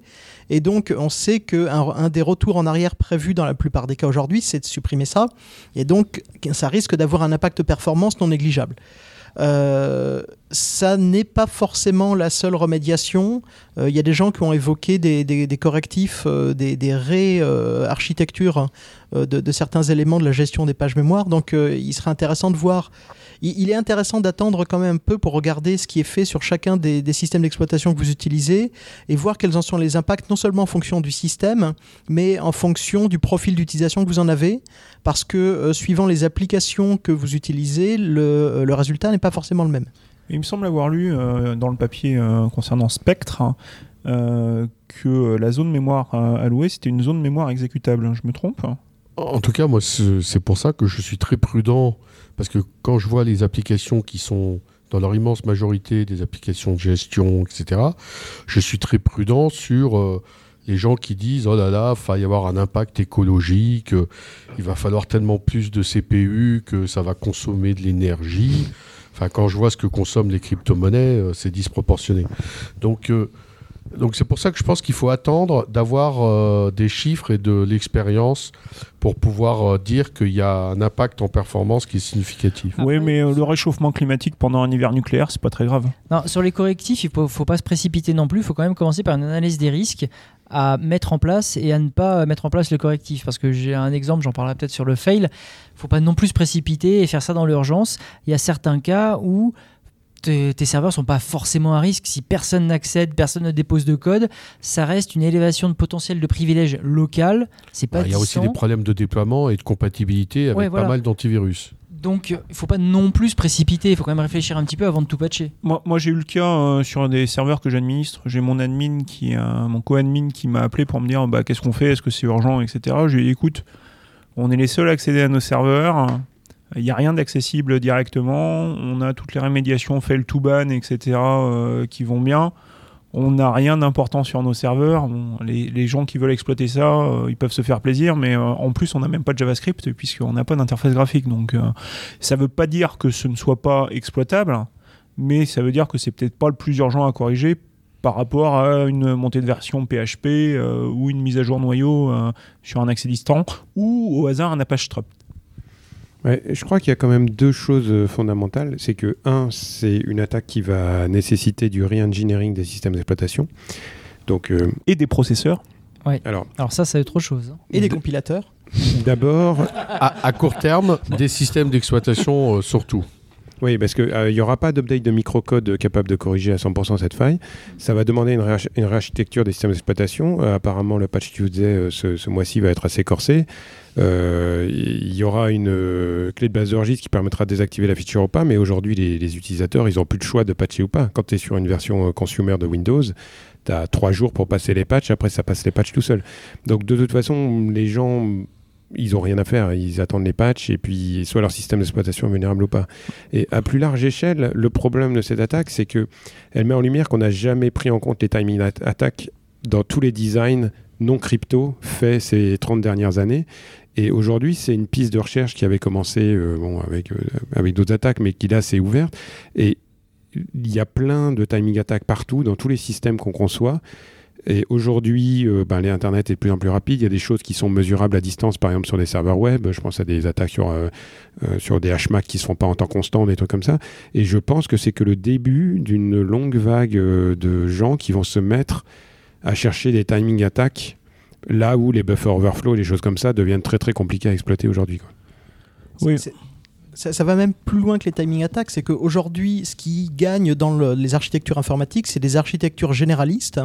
Et donc, on sait qu'un un des retours en arrière prévus dans la plupart des cas aujourd'hui, c'est de supprimer ça. Et donc, ça risque d'avoir un impact performance non négligeable. Euh, ça n'est pas forcément la seule remédiation. Euh, Il y a des gens qui ont évoqué des, correctifs, euh, des, des ré-architectures euh, de, certains éléments de la gestion des pages mémoire. Donc, euh, il serait intéressant de voir. Il, est intéressant d'attendre quand même un peu pour regarder ce qui est fait sur chacun des, systèmes d'exploitation que vous utilisez et voir quels en sont les impacts, non seulement en fonction du système, mais en fonction du profil d'utilisation que vous en avez. Parce que euh, suivant les applications que vous utilisez, euh, le résultat n'est pas forcément le même. Il me semble avoir lu euh, dans le papier euh, concernant Spectre euh, que la zone mémoire allouée c'était une zone mémoire exécutable. Je me trompe? En tout cas, moi, c'est pour ça que je suis très prudent. Parce que quand je vois les applications qui sont, dans leur immense majorité, des applications de gestion, etc., je suis très prudent sur les gens qui disent Oh là là, il va y avoir un impact écologique, il va falloir tellement plus de CPU que ça va consommer de l'énergie. Enfin, quand je vois ce que consomment les crypto-monnaies, euh, c'est disproportionné. Donc, euh, donc c'est pour ça que je pense qu'il faut attendre d'avoir euh, des chiffres et de l'expérience pour pouvoir euh, dire qu'il y a un impact en performance qui est significatif. Oui, mais euh, le réchauffement climatique pendant un hiver nucléaire, c'est pas très grave. Non, sur les correctifs, il faut, faut pas se précipiter non plus. Il faut quand même commencer par une analyse des risques à mettre en place et à ne pas mettre en place le correctif. Parce que j'ai un exemple, j'en parlerai peut-être sur le fail. Il faut pas non plus se précipiter et faire ça dans l'urgence. Il y a certains cas où tes, tes serveurs sont pas forcément à risque. Si personne n'accède, personne ne dépose de code, ça reste une élévation de potentiel de privilège local. C'est pas Ah, Il y a aussi des problèmes de déploiement et de compatibilité avec Ouais, voilà. pas mal d'antivirus. Donc, il faut pas non plus précipiter. Il faut quand même réfléchir un petit peu avant de tout patcher. Moi, moi j'ai eu le cas euh, sur des serveurs que j'administre. J'ai mon admin qui, euh, mon co-admin qui m'a appelé pour me dire bah, qu'est-ce qu'on fait, est-ce que c'est urgent, etc. Je lui ai dit écoute, on est les seuls à accéder à nos serveurs. Il n'y a rien d'accessible directement. On a toutes les rémédiations fail to ban, etc. euh, qui vont bien. On n'a rien d'important sur nos serveurs. Les, gens qui veulent exploiter ça, euh, ils peuvent se faire plaisir, mais euh, en plus, on n'a même pas de JavaScript puisqu'on n'a pas d'interface graphique. Donc, euh, ça ne veut pas dire que ce ne soit pas exploitable, mais ça veut dire que c'est peut-être pas le plus urgent à corriger par rapport à une montée de version PHP ou une mise à jour noyau sur un accès distant ou au hasard un Apache Struct. Ouais, je crois qu'il y a quand même deux choses euh, fondamentales. C'est que, un, c'est une attaque qui va nécessiter du re-engineering des systèmes d'exploitation. Donc, euh, Et des processeurs. alors, Alors ça, c'est autre chose. hein. Et des compilateurs. d'abord, À, à court terme, des systèmes d'exploitation euh, surtout. Oui, parce qu'il n'y aura pas d'update de microcode capable de corriger à 100% cette faille. Ça va demander une, réarch- réarchitecture des systèmes d'exploitation. Euh, apparemment, le patch Tuesday euh, ce, ce mois-ci va être assez corsé. Euh, Il y aura une euh, clé de base de registre qui permettra de désactiver la feature ou pas, mais aujourd'hui, les, les utilisateurs, ils n'ont plus de choix de patcher ou pas. Quand tu es sur une version euh, consumer de Windows, tu as trois jours pour passer les patchs, après ça passe les patchs tout seul. Donc de toute façon, les gens ils ont rien à faire, ils attendent les patchs et puis soit leur système d'exploitation est vulnérable ou pas. Et à plus large échelle, le problème de cette attaque, c'est que elle met en lumière qu'on n'a jamais pris en compte les timing at- attaques dans tous les designs non crypto faits ces 30 dernières années. Et aujourd'hui, c'est une piste de recherche qui avait commencé euh, bon, avec, euh, avec d'autres attaques, mais qui là s'est ouverte. Et il y a plein de timing attaques partout, dans tous les systèmes qu'on conçoit. Et aujourd'hui, euh, ben, les Internet est de plus en plus rapide. Il y a des choses qui sont mesurables à distance, par exemple sur des serveurs web. Je pense à des attaques sur, euh, euh, sur des HMAC qui ne se font pas en temps constant, des trucs comme ça. Et je pense que c'est que le début d'une longue vague euh, de gens qui vont se mettre à chercher des timing attaques là où les buffer overflow et les choses comme ça deviennent très très compliquées à exploiter aujourd'hui. Oui. Ça, va même plus loin que les timing attacks, c'est qu'aujourd'hui, ce qui gagne dans le- les architectures informatiques, c'est des architectures généralistes,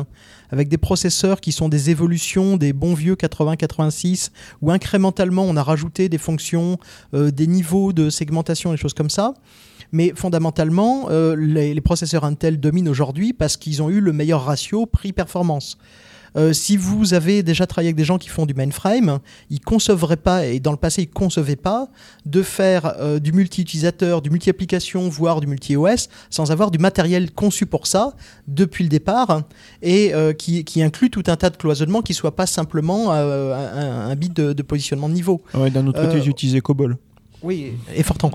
avec des processeurs qui sont des évolutions des bons vieux 80-86, où incrémentalement on a rajouté des fonctions, euh, des niveaux de segmentation, des choses comme ça. Mais fondamentalement, euh, les processeurs Intel dominent aujourd'hui parce qu'ils ont eu le meilleur ratio prix-performance. Euh, si vous avez déjà travaillé avec des gens qui font du mainframe, ils concevraient pas, et dans le passé ils concevaient pas, de faire euh, du multi-utilisateur, du multi-application, voire du multi-OS, sans avoir du matériel conçu pour ça depuis le départ, et euh, qui, qui inclut tout un tas de cloisonnements qui ne soient pas simplement un, un bit de, de positionnement de niveau. Ouais, D'un autre côté, ils utilisaient COBOL. Oui, et fort temps.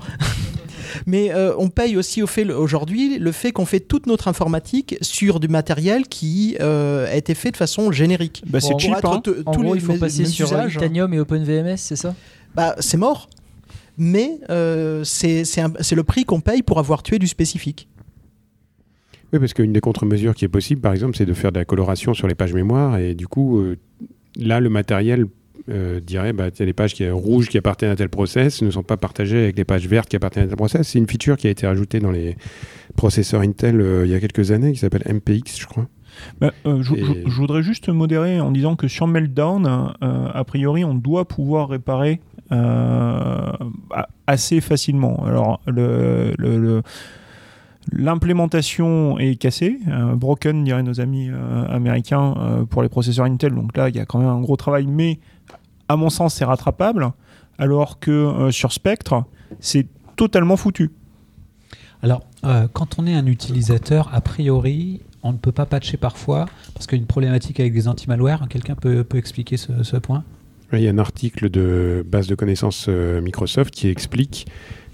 Mais euh, on paye aussi au fait aujourd'hui le fait qu'on fait toute notre informatique sur du matériel qui euh, a été fait de façon générique. Bah, c'est cheap, hein. En tous gros, les il faut passer sur usages. Itanium et OpenVMS, c'est ça? Bah, c'est mort. Mais euh, c'est c'est un- c'est le prix qu'on paye pour avoir tué du spécifique. Oui, parce qu'une des contre-mesures qui est possible, par exemple, c'est de faire de la coloration sur les pages mémoire. Et du coup, euh, là, le matériel euh, dirait bah, les pages qui, rouges qui appartiennent à tel process ne sont pas partagées avec les pages vertes qui appartiennent à tel process. C'est une feature qui a été rajoutée dans les processeurs Intel euh, il y a quelques années, qui s'appelle MPX, je crois. Bah, euh, je, Et- je- je voudrais juste modérer en disant que sur Meltdown, euh, a priori, on doit pouvoir réparer assez facilement. Alors, le- le- le- l'implémentation est cassée, euh, broken, diraient nos amis euh, américains, euh, pour les processeurs Intel. Donc là, il y a quand même un gros travail, mais à mon sens, c'est rattrapable. Alors que euh, sur Spectre, c'est totalement foutu. Alors, euh, quand on est un utilisateur, a priori, on ne peut pas patcher parfois parce qu'il y a une problématique avec des anti-malware. Quelqu'un peut, peut expliquer ce, ce point? Il y a un article de base de connaissances euh, Microsoft qui explique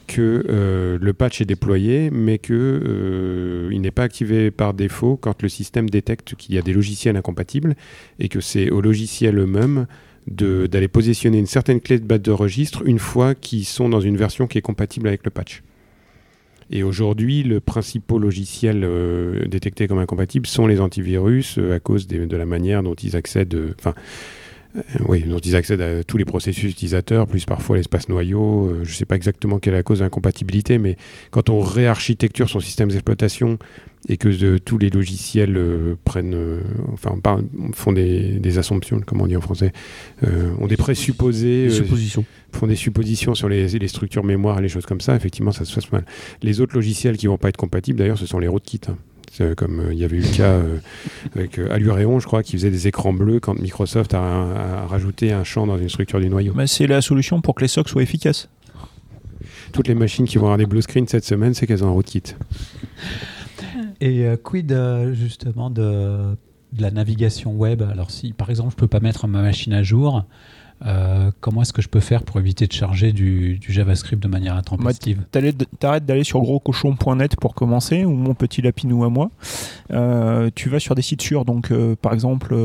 que euh, le patch est déployé, mais que euh, il n'est pas activé par défaut quand le système détecte qu'il y a des logiciels incompatibles et que c'est au logiciel eux-mêmes d'aller positionner une certaine clé de base de registre une fois qu'ils sont dans une version qui est compatible avec le patch. Et aujourd'hui, le principal logiciel euh, détecté comme incompatible sont les antivirus euh, à cause de la manière dont ils accèdent. euh, Enfin, oui, dont ils accèdent à tous les processus utilisateurs, plus parfois l'espace noyau. Je ne sais pas exactement quelle est la cause d'incompatibilité, mais quand on réarchitecture son système d'exploitation et que euh, tous les logiciels euh, prennent, euh, enfin, parle- font des, des assumptions, comment on dit en français, euh, ont des présupposés, Des suppositions. font des suppositions sur les, les structures mémoire et les choses comme ça, effectivement, ça se passe mal. Les autres logiciels qui vont pas être compatibles, d'ailleurs, ce sont les rootkits. hein. Comme il y avait eu le cas avec Aluréon, je crois, qui faisait des écrans bleus quand Microsoft a, a rajouté un champ dans une structure du noyau. C'est la solution pour que les SOC soient efficaces. Toutes les machines qui vont avoir des blue screens cette semaine, c'est qu'elles ont un rootkit. Et euh, quid euh, justement de, la navigation web? Alors si par exemple je peux pas mettre ma machine à jour, euh, comment est-ce que je peux faire pour éviter de charger du, JavaScript de manière intempestive? T'arrêtes d'aller sur groscochon.net pour commencer, ou mon petit lapinou à moi. Tu vas sur des sites sûrs, donc par exemple,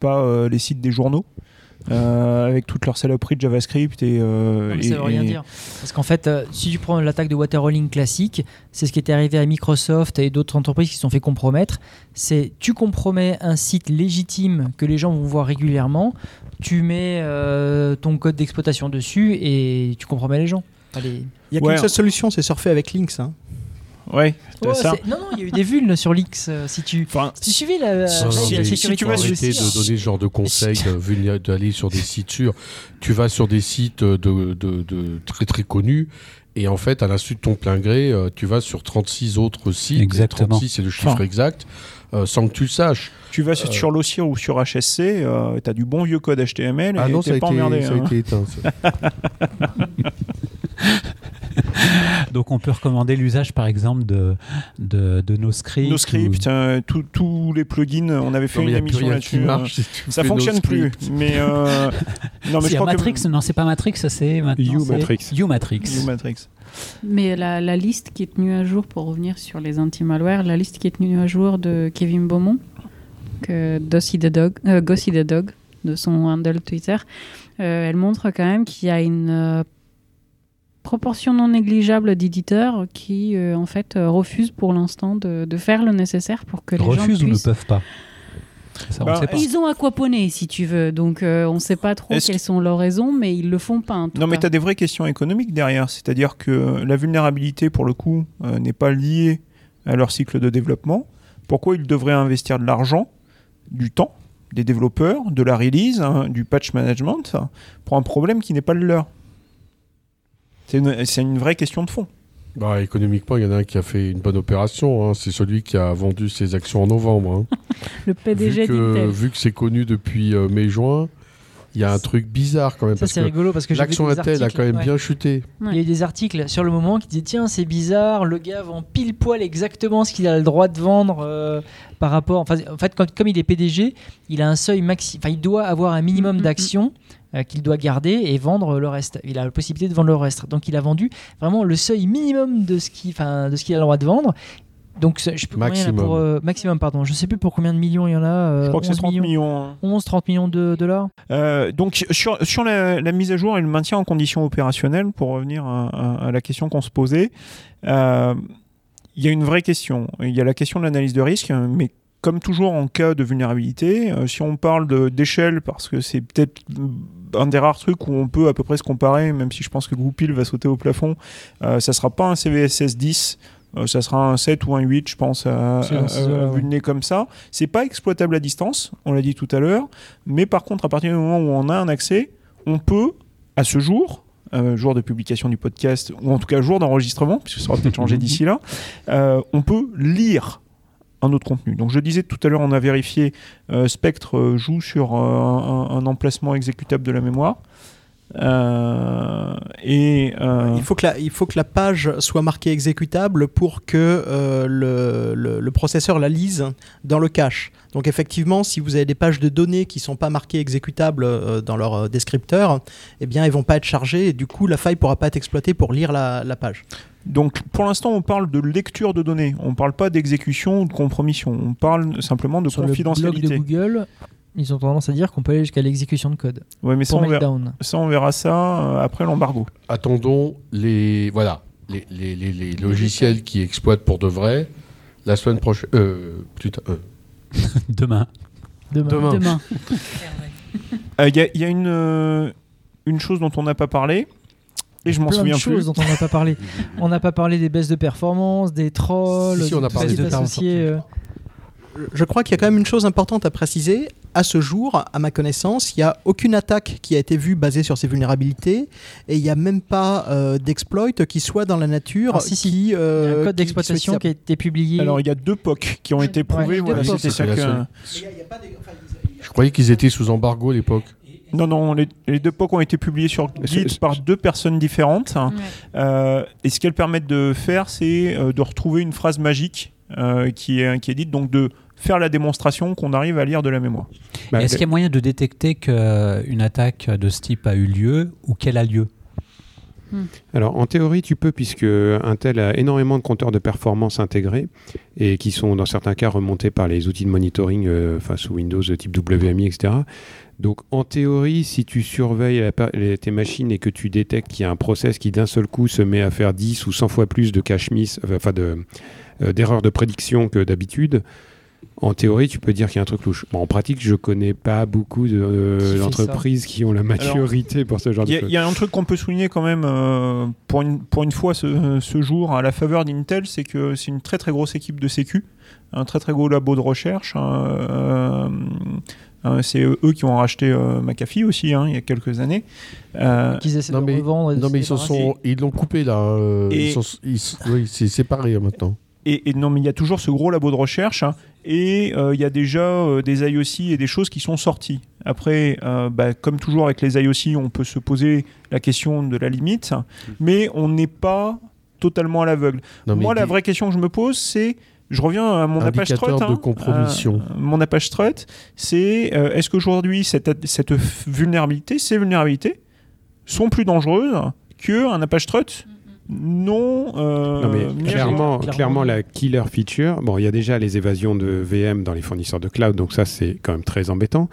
pas les sites des journaux, euh, avec toute leur saloperie de JavaScript et. euh, Non, mais et- ça veut rien et- dire. Parce qu'en fait, euh, si tu prends l'attaque de waterrolling classique, c'est ce qui était arrivé à Microsoft et d'autres entreprises qui se sont fait compromettre. C'est tu compromets un site légitime que les gens vont voir régulièrement, tu mets euh, ton code d'exploitation dessus et tu compromets les gens. Allez. Il y a Ouais. qu'une seule solution, c'est surfer avec Lynx. hein. Ouais, Ouais, ça. Non, non, il y a eu des vulnes sur l'X. euh, si tu Enfin, si tu suivais la, la Si- si- de si sécurité tu vas arrêter de donner ce genre de conseils, d'aller sur des sites sûrs. Tu vas sur des sites de, de- de très très connus. Et en fait, à l'insu de ton plein gré, euh, tu vas sur 36 autres sites. Exactement. 36, c'est le chiffre Enfin. exact, euh, sans que tu le saches. tu vas Euh. sur l'OSIR ou sur HSC, euh, t'as du bon vieux code HTML et Ah non, ça a, t'es été, pas emmerdé. ça a hein. été éteint. ça. Donc on peut recommander l'usage par exemple de, de, de nos scripts. Nos scripts, ou- euh, tous- les plugins, on avait fait Non, une émission là-dessus. marche euh, si tu Ça fonctionne plus, mais euh, non mais Si, je crois Matrix, que non, c'est pas Matrix, ça c'est maintenant. U-Matrix. c'est U-Matrix. U-Matrix. Mais la, la liste qui est tenue à jour, pour revenir sur les anti-malware, la liste qui est tenue à jour de Kevin Beaumont, que the Dog, euh, Gossy the Dog, de son handle Twitter, euh, elle montre quand même qu'il y a une euh, proportion non négligeable d'éditeurs qui, euh, en fait, refusent pour l'instant de, de faire le nécessaire pour que les gens Refusent ou ne puissent... peuvent pas? Ça, on sait pas. Ils ont aquaponé, si tu veux, donc euh, on ne sait pas trop quelles sont leurs raisons, mais ils le font pas. en tout Non, mais tu as des vraies questions économiques derrière. C'est-à-dire que la vulnérabilité, pour le coup, euh, n'est pas liée à leur cycle de développement. Pourquoi ils devraient investir de l'argent, du temps, des développeurs, de la release, hein, du patch management, pour un problème qui n'est pas le leur? C'est une, c'est une vraie question de fond. Bah, économiquement, il y en a un qui a fait une bonne opération. hein. C'est celui qui a vendu ses actions en novembre. hein. Le PDG vu que, vu que c'est connu depuis euh, mai-juin, il y a un truc bizarre quand même. Ça parce c'est que rigolo parce que l'action Intel a quand même ouais. bien chuté. Il y a eu des articles sur le moment qui disaient tiens c'est bizarre, le gars vend pile poil exactement ce qu'il a le droit de vendre euh, par rapport. Enfin, en fait, quand- comme il est PDG, il a un seuil maxi. Enfin, il doit avoir un minimum Mm, mm, d'actions euh, qu'il doit garder et vendre le reste. Il a la possibilité de vendre le reste. Donc il a vendu vraiment le seuil minimum de ce qui, enfin, de ce qu'il a le droit de vendre. Donc je Maximum. pour, euh, maximum pardon. Je sais plus pour combien de millions il y en a. euh, Je crois que c'est 11 30 millions. hein. 11 30 millions de dollars. Euh, donc sur, sur la, la mise à jour et le maintien en condition opérationnelle, pour revenir à, à- à la question qu'on se posait, euh, il y a une vraie question. Il y a la question de l'analyse de risque, mais comme toujours en cas de vulnérabilité, euh, si on parle d'échelle, parce que c'est peut-être un des rares trucs où on peut à peu près se comparer, même si je pense que Goupil va sauter au plafond, euh, ça sera pas un CVSS 10. Euh, ça sera un 7 ou un 8, je pense, à, à- un- c'est- à- à ouais. vue de nez comme ça. C'est pas exploitable à distance, on l'a dit tout à l'heure. Mais par contre, à partir du moment où on a un accès, on peut, à ce jour, euh, jour de publication du podcast, ou en tout cas jour d'enregistrement, puisque ça aura peut-être changé d'ici là, euh, on peut lire un autre contenu. Donc je disais tout à l'heure, on a vérifié, Spectre joue sur un, un emplacement exécutable de la mémoire. Euh, et euh, Il, faut que la, il faut que la page soit marquée exécutable pour que euh, le, le- le processeur la lise dans le cache. Donc effectivement, si vous avez des pages de données qui ne sont pas marquées exécutables euh, dans leur descripteur, eh bien, elles vont pas être chargées et du coup, la faille pourra pas être exploitée pour lire la, la page. Donc pour l'instant, on parle de lecture de données. On ne parle pas d'exécution ou de compromission. On parle simplement de Sur le blog de confidentialité. Google, ils ont tendance à dire qu'on peut aller jusqu'à l'exécution de code. Ouais, mais ça on, verra, ça, on verra ça euh, après l'embargo. Attendons les, voilà, les, les- les- les logiciels qui exploitent pour de vrai la semaine prochaine. Euh, putain, euh, Demain. Demain. Demain. Demain. Il y a, y a une, euh, une chose dont on n'a pas parlé, et je m'en Plein souviens de choses plus. dont on n'a pas parlé. On n'a pas parlé des baisses de performance, des trolls, Si, si, on a de parlé tout ce qui Je crois qu'il y a quand même une chose importante à préciser. À ce jour, à ma connaissance, il n'y a aucune attaque qui a été vue basée sur ces vulnérabilités et il n'y a même pas euh, d'exploit qui soit dans la nature Ah, si, si. qui. Il y a euh, un code qui d'exploitation qui a été publié. Alors il y a deux POC qui ont été prouvés. Ouais, voilà, c'était ça que-. Je croyais qu'ils étaient sous embargo à l'époque. Non, non, les, les deux POC ont été publiés sur Git par deux personnes différentes. Ouais. Euh, et ce qu'elles permettent de faire, c'est euh, de retrouver une phrase magique euh, qui, est, qui est dite, donc de faire la démonstration qu'on arrive à lire de la mémoire. Bah, Est-ce qu'il y a moyen de détecter qu'une attaque de ce type a eu lieu ou qu'elle a lieu? Alors en théorie tu peux puisque Intel a énormément de compteurs de performance intégrés et qui sont dans certains cas remontés par les outils de monitoring euh, sous Windows de type WMI etc. Donc en théorie si tu surveilles la pa- les- tes machines et que tu détectes qu'il y a un process qui d'un seul coup se met à faire 10 ou 100 fois plus de cache miss, euh, enfin de, euh, d'erreurs de prédiction que d'habitude, en théorie tu peux dire qu'il y a un truc louche. Bon, en pratique je connais pas beaucoup de, euh, Qui d'entreprises qui ont la maturité pour ce genre de choses. il y a un truc qu'on peut souligner quand même euh, pour, une, pour une fois ce, ce jour à la faveur d'Intel, c'est que c'est une très très grosse équipe de sécu, un très très gros labo de recherche. hein, euh, euh, c'est eux qui ont racheté euh, McAfee aussi hein, il y a quelques années. Euh, Qu'ils essaient Non, de mais- revendre. et de Non, mais ils se s'en débarrasser. sont, ils l'ont coupé là. euh, Et- ils sont- ils oui, c'est séparé hein, maintenant. Et, et non, mais il y a toujours ce gros labo de recherche hein, et euh, il y a déjà euh, des IOC et des choses qui sont sorties. Après, euh, bah, comme toujours avec les IOC, on peut se poser la question de la limite, mais on n'est pas totalement à l'aveugle. Moi, la vraie question que je me pose, c'est je reviens à mon Apache Strut. de hein, compromission. mon Apache Strut, c'est est-ce qu'aujourd'hui, cette, cette vulnérabilité, ces vulnérabilités, sont plus dangereuses qu'un Apache Strut non. euh, Non mais clairement, clairement. clairement la killer feature. Bon, il y a déjà les évasions de VM dans les fournisseurs de cloud, donc ça c'est quand même très embêtant.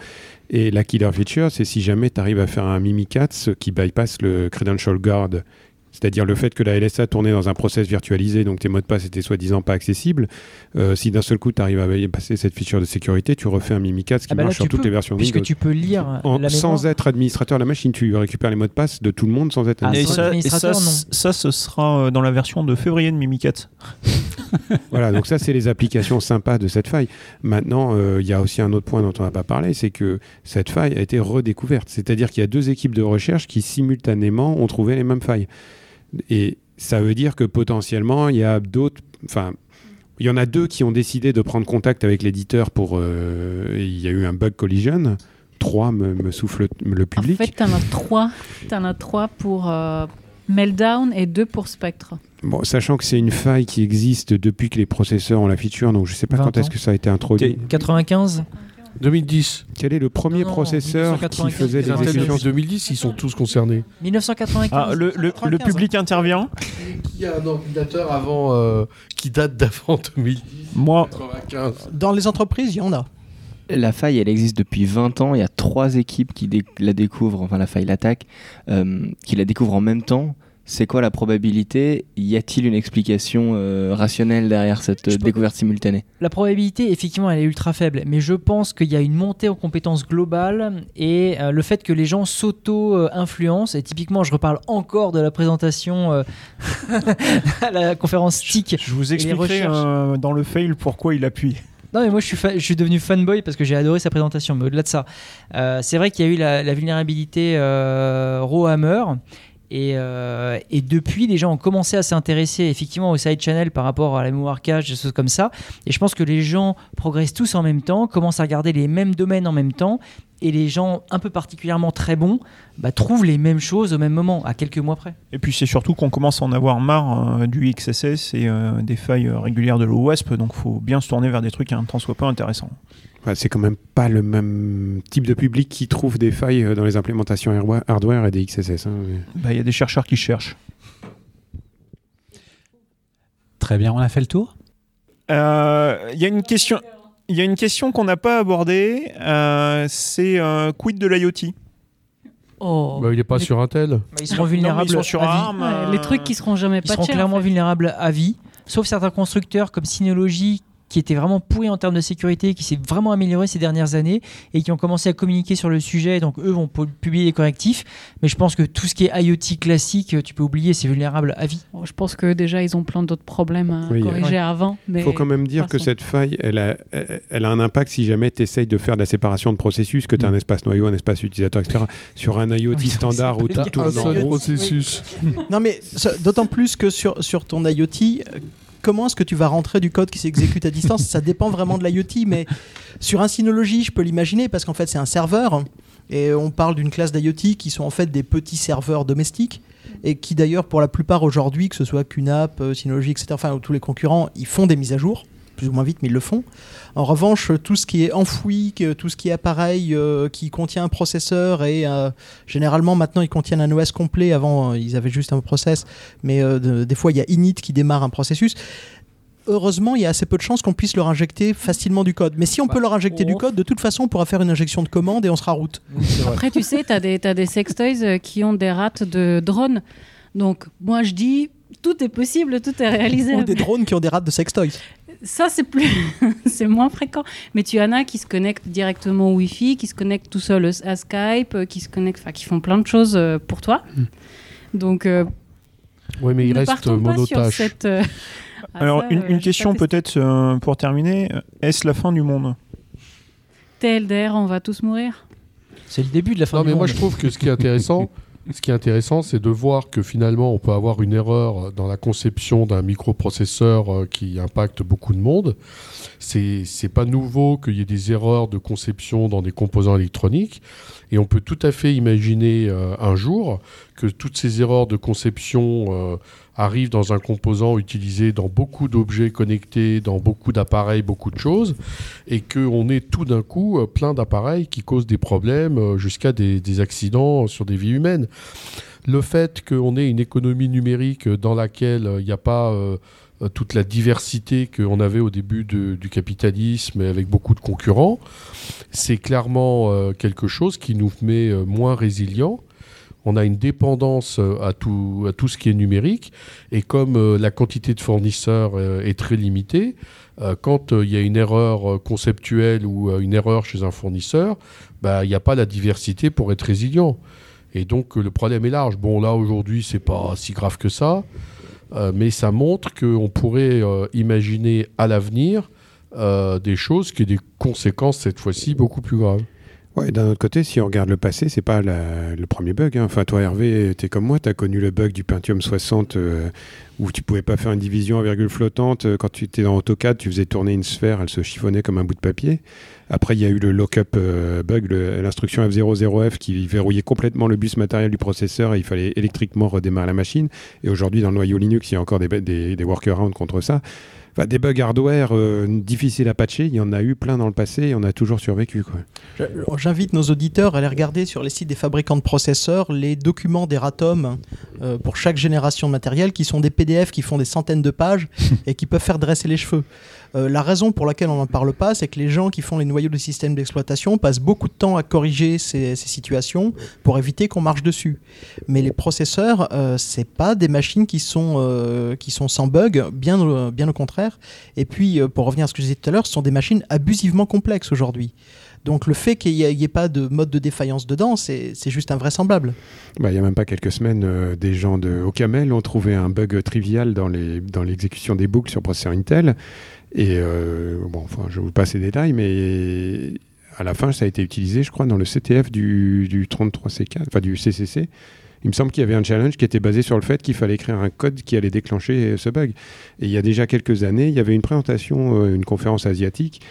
Et la killer feature, c'est si jamais tu arrives à faire un Mimikatz qui bypass le credential guard, c'est-à-dire le fait que la LSA tournait dans un process virtualisé, donc tes mots de passe étaient soi-disant pas accessibles. Euh, si d'un seul coup tu arrives à passer cette feature de sécurité, tu refais un Mimikatz qui Ah bah là, marche sur toutes peux, les versions Puisque Windows. tu peux lire En- la sans être administrateur de la machine, tu récupères les mots de passe de tout le monde sans être Ah, Et administrateur. ça, et ça, c- ça, ce sera euh, dans la version de février de Mimikat. Voilà, donc ça, c'est les applications sympas de cette faille. Maintenant, euh, il y a aussi un autre point dont on n'a pas parlé, c'est que cette faille a été redécouverte. C'est-à-dire qu'il y a deux équipes de recherche qui simultanément ont trouvé les mêmes failles. Et ça veut dire que potentiellement, il y a d'autres... Enfin, il y en a deux qui ont décidé de prendre contact avec l'éditeur pour... euh, il y a eu un bug collision. Trois me, me souffle le En public. fait, t'en as trois. T'en as trois pour euh, Meltdown et deux pour Spectre. Bon, sachant que c'est une faille qui existe depuis que les processeurs ont la feature, donc je ne sais pas 20 quand est-ce que ça a été introduit. 95 2010. Quel est le premier Non, non, processeur qui 1995, faisait Les des Intel exécutions depuis 2010, ils sont tous concernés. 1995. Ah, le, le- le public intervient. Qui a un ordinateur avant, euh, qui date d'avant 2010 Moi, 95 Dans les entreprises, il y en a. La faille, elle existe depuis 20 ans. Il y a trois équipes qui dé- la découvrent, enfin la faille, l'attaque, euh, qui la découvrent en même temps. C'est quoi la probabilité? Y a-t-il une explication euh, rationnelle derrière cette euh, découverte simultanée? La probabilité, effectivement, elle est ultra faible, mais je pense qu'il y a une montée en compétences globales et euh, le fait que les gens s'auto-influencent, et typiquement, je reparle encore de la présentation euh, à la conférence TIC. je vous expliquerai euh, dans le fail pourquoi il appuie. Non, mais moi, je suis, fa- je suis devenu fanboy parce que j'ai adoré sa présentation, mais au-delà de ça, euh, c'est vrai qu'il y a eu la, la vulnérabilité euh, Rowhammer. Et, euh, et depuis, les gens ont commencé à s'intéresser effectivement au side channel par rapport à la mémoire cache, des choses comme ça. Et je pense que les gens progressent tous en même temps, commencent à regarder les mêmes domaines en même temps. Et les gens un peu particulièrement très bons bah, trouvent les mêmes choses au même moment, à quelques mois près. Et puis c'est surtout qu'on commence à en avoir marre euh, du XSS et euh, des failles régulières de l'OWASP, donc faut bien se tourner vers des trucs un tant soit peu intéressants. C'est quand même pas le même type de public qui trouve des failles euh, dans les implémentations hardware et des XSS. hein. Bah, Il y a des chercheurs qui cherchent. Très bien, on a fait le tour? Euh, Il y a une question. Il y a une question qu'on n'a pas abordée, euh, c'est euh, quid de l'IoT? Oh, Bah, il n'est pas Mais- sur Intel. Bah, ils seront vulnérables ils sont sur à vie. Ouais, euh, Les trucs qui seront jamais Ils pas seront chers. clairement en fait. vulnérables à vie, sauf certains constructeurs comme Synology qui étaient vraiment pourris en termes de sécurité, qui s'est vraiment amélioré ces dernières années et qui ont commencé à communiquer sur le sujet. Donc eux vont pu- publier des correctifs. Mais je pense que tout ce qui est IoT classique, tu peux oublier, c'est vulnérable à vie. Bon, je pense que déjà, ils ont plein d'autres problèmes à Oui, corriger ouais. avant. Il Mais faut quand même dire que cette faille, elle a, elle a un impact si jamais tu essayes de faire de la séparation de processus, que tu as un espace noyau, un espace utilisateur, etc. Sur un IoT Oui, standard où c'est tout tourne Un en processus. Non, mais d'autant plus que sur, sur ton IoT, euh, comment est-ce que tu vas rentrer du code qui s'exécute à distance? Ça dépend vraiment de l'IoT, mais sur un Synology, je peux l'imaginer parce qu'en fait, c'est un serveur. Et on parle d'une classe d'IoT qui sont en fait des petits serveurs domestiques et qui d'ailleurs pour la plupart aujourd'hui, que ce soit QNAP, euh, Synology, etc., enfin tous les concurrents, ils font des mises à jour. Plus ou moins vite, mais ils le font. En revanche, tout ce qui est enfoui, tout ce qui est appareil euh, qui contient un processeur et euh, généralement maintenant ils contiennent un OS complet. Avant, euh, ils avaient juste un process, mais euh, de- des fois il y a init qui démarre un processus. Heureusement, il y a assez peu de chances qu'on puisse leur injecter facilement du code. Mais si on peut leur injecter du oh. code, de toute façon, on pourra faire une injection de commande et on sera route. Après, tu sais, tu as des, t'as des sextoys qui ont des rates de drones. Donc, moi, je dis, tout est possible, tout est Ou réalisable. des drones qui ont des rats de sextoys. Ça, c'est plus, c'est moins fréquent. Mais tu en as qui se connectent directement au Wi-Fi, qui se connectent tout seuls à Skype, euh, qui se connectent, enfin, qui font plein de choses euh, pour toi. Donc, euh, Oui, mais il ne reste monotâche. cette. ah, Alors, ça, une, question peut-être euh, pour terminer. Est-ce la fin du monde? TLDR, on va tous mourir. C'est le début de la fin Non, du mais moi monde. je trouve que ce qui est intéressant, ce qui est intéressant, c'est de voir que finalement on peut avoir une erreur dans la conception d'un microprocesseur euh, qui impacte beaucoup de monde. C'est c'est pas nouveau qu'il y ait des erreurs de conception dans des composants électroniques, et on peut tout à fait imaginer euh, un jour que toutes ces erreurs de conception euh, arrivent dans un composant utilisé dans beaucoup d'objets connectés, dans beaucoup d'appareils, beaucoup de choses, et qu'on ait tout d'un coup euh, plein d'appareils qui causent des problèmes euh, jusqu'à des, accidents sur des vies humaines. Le fait qu'on ait une économie numérique dans laquelle euh, il n'y a pas toute la diversité qu'on avait au début du capitalisme avec beaucoup de concurrents, c'est clairement quelque chose qui nous met moins résilients. On a une dépendance euh, à tout, ce qui est numérique. Et comme euh, la quantité de fournisseurs euh, est très limitée, quand il y a une erreur conceptuelle ou une erreur chez un fournisseur, bah, il n'y a pas la diversité pour être résilient. Et donc le problème est large. Bon, là aujourd'hui, c'est pas si grave que ça, mais ça montre qu'on pourrait imaginer à l'avenir des choses qui aient des conséquences cette fois-ci beaucoup plus graves. Ouais, d'un autre côté, si on regarde le passé, c'est pas le premier bug. hein. Enfin, toi, Hervé, t'es comme moi, t'as connu le bug du Pentium 60 euh, où tu pouvais pas faire une division à virgule flottante. Euh, Quand tu étais dans AutoCAD, tu faisais tourner une sphère, elle se chiffonnait comme un bout de papier. Après, il y a eu le lock-up euh, bug, l'instruction F00F qui verrouillait complètement le bus matériel du processeur et il fallait électriquement redémarrer la machine. Et aujourd'hui, dans le noyau Linux, il y a encore des, des workarounds contre ça. Enfin, des bugs hardware euh, difficiles à patcher, il y en a eu plein dans le passé et on a toujours survécu. J'invite nos auditeurs à aller regarder sur les sites des fabricants de processeurs les documents d'Eratom euh, pour chaque génération de matériel qui sont des PDF qui font des centaines de pages et qui peuvent faire dresser les cheveux. Euh, la raison pour laquelle on n'en parle pas, c'est que les gens qui font les noyaux de système d'exploitation passent beaucoup de temps à corriger ces, situations pour éviter qu'on marche dessus. Mais les processeurs, euh, c'est pas des machines qui sont, euh, qui sont sans bug, bien, bien au contraire. Et puis, euh, pour revenir à ce que je disais tout à l'heure, ce sont des machines abusivement complexes aujourd'hui. Donc le fait qu'il n'y ait, pas de mode de défaillance dedans, c'est juste invraisemblable. Bah, il n'y a même pas quelques semaines, des gens de Ocamel ont trouvé un bug trivial dans les- dans l'exécution des boucles sur processeur Intel. Et euh, bon, enfin, je vous passe les détails, mais à la fin, ça a été utilisé, je crois, dans le CTF du, du 33C4, enfin du CCC. Il me semble qu'il y avait un challenge qui était basé sur le fait qu'il fallait écrire un code qui allait déclencher ce bug. Et il y a déjà quelques années, il y avait une présentation, euh, une conférence asiatique,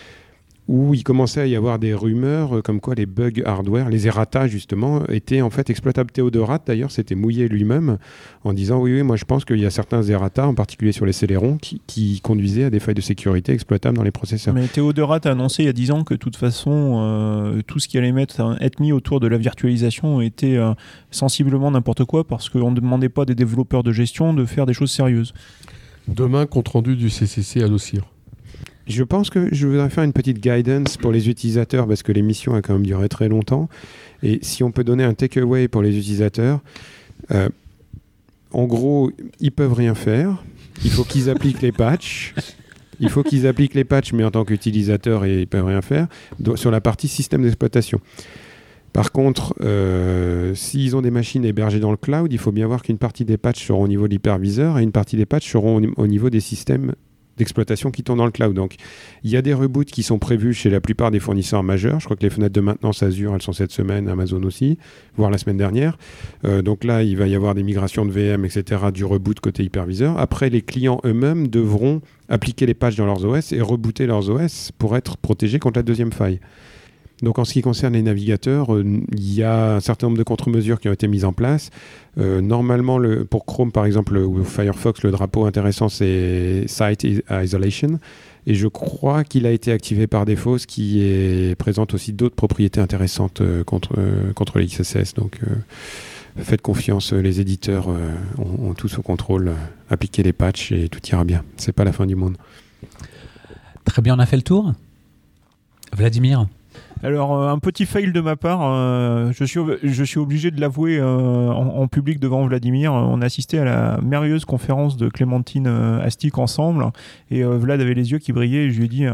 où il commençait à y avoir des rumeurs euh, comme quoi les bugs hardware, les errata justement, étaient en fait exploitables. Théodorat d'ailleurs s'était mouillé lui-même en disant oui, oui, moi je pense qu'il y a certains errata, en particulier sur les célérons, qui, qui conduisaient à des failles de sécurité exploitables dans les processeurs. Mais Théodorat a annoncé il y a 10 ans que de toute façon, euh, tout ce qui allait mettre, être mis autour de la virtualisation était euh, sensiblement n'importe quoi parce qu'on ne demandait pas des développeurs de gestion de faire des choses sérieuses. Demain, compte rendu du CCC à l'OCIR. Je pense que je voudrais faire une petite guidance pour les utilisateurs parce que l'émission a quand même duré très longtemps. Et si on peut donner un takeaway pour les utilisateurs, euh, en gros, ils peuvent rien faire. Il faut qu'ils appliquent les patchs. Il faut qu'ils appliquent les patchs, mais en tant qu'utilisateur, ils peuvent rien faire sur la partie système d'exploitation. Par contre, euh, s'ils ont des machines hébergées dans le cloud, il faut bien voir qu'une partie des patchs seront au niveau de l'hyperviseur et une partie des patchs seront au niveau des systèmes d'exploitation qui tournent dans le cloud. Donc, il y a des reboots qui sont prévus chez la plupart des fournisseurs majeurs. Je crois que les fenêtres de maintenance Azure, elles sont cette semaine, Amazon aussi, voire la semaine dernière. Euh, donc là, il va y avoir des migrations de VM, etc., du reboot côté hyperviseur. Après, les clients eux-mêmes devront appliquer les patchs dans leurs OS et rebooter leurs OS pour être protégés contre la deuxième faille. Donc en ce qui concerne les navigateurs, euh, il y a un certain nombre de contre-mesures qui ont été mises en place. Euh, normalement, le, pour Chrome par exemple ou Firefox, le drapeau intéressant c'est Site Isolation. Et je crois qu'il a été activé par défaut, ce qui présente aussi d'autres propriétés intéressantes euh, contre, contre les XSS. Donc faites confiance, les éditeurs ont, ont, tout sous contrôle, appliquez les patchs et tout ira bien. C'est pas la fin du monde. Très bien, on a fait le tour. Vladimir? Alors, euh, un petit fail de ma part, euh, je, suis, je suis obligé de l'avouer euh, en, public devant Vladimir. On a assisté à la merveilleuse conférence de Clémentine Astic ensemble, et Vlad avait les yeux qui brillaient, et je lui ai dit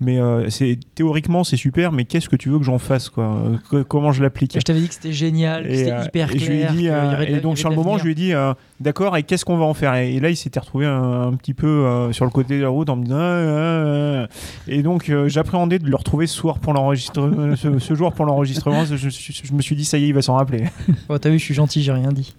mais euh, c'est théoriquement c'est super mais qu'est-ce que tu veux que j'en fasse quoi? Comment je l'applique? Je t'avais dit que c'était génial que c'était hyper clair et, je lui ai dit, et donc sur le moment je lui ai dit d'accord et qu'est-ce qu'on va en faire? Et, là il s'était retrouvé un, petit peu sur le côté de la route en me disant ah, ah, ah. et donc j'appréhendais de le retrouver ce soir pour l'enregistrement ce, jour pour l'enregistrement. Je, je, me suis dit ça y est il va s'en rappeler. Oh, t'as vu je suis gentil j'ai rien dit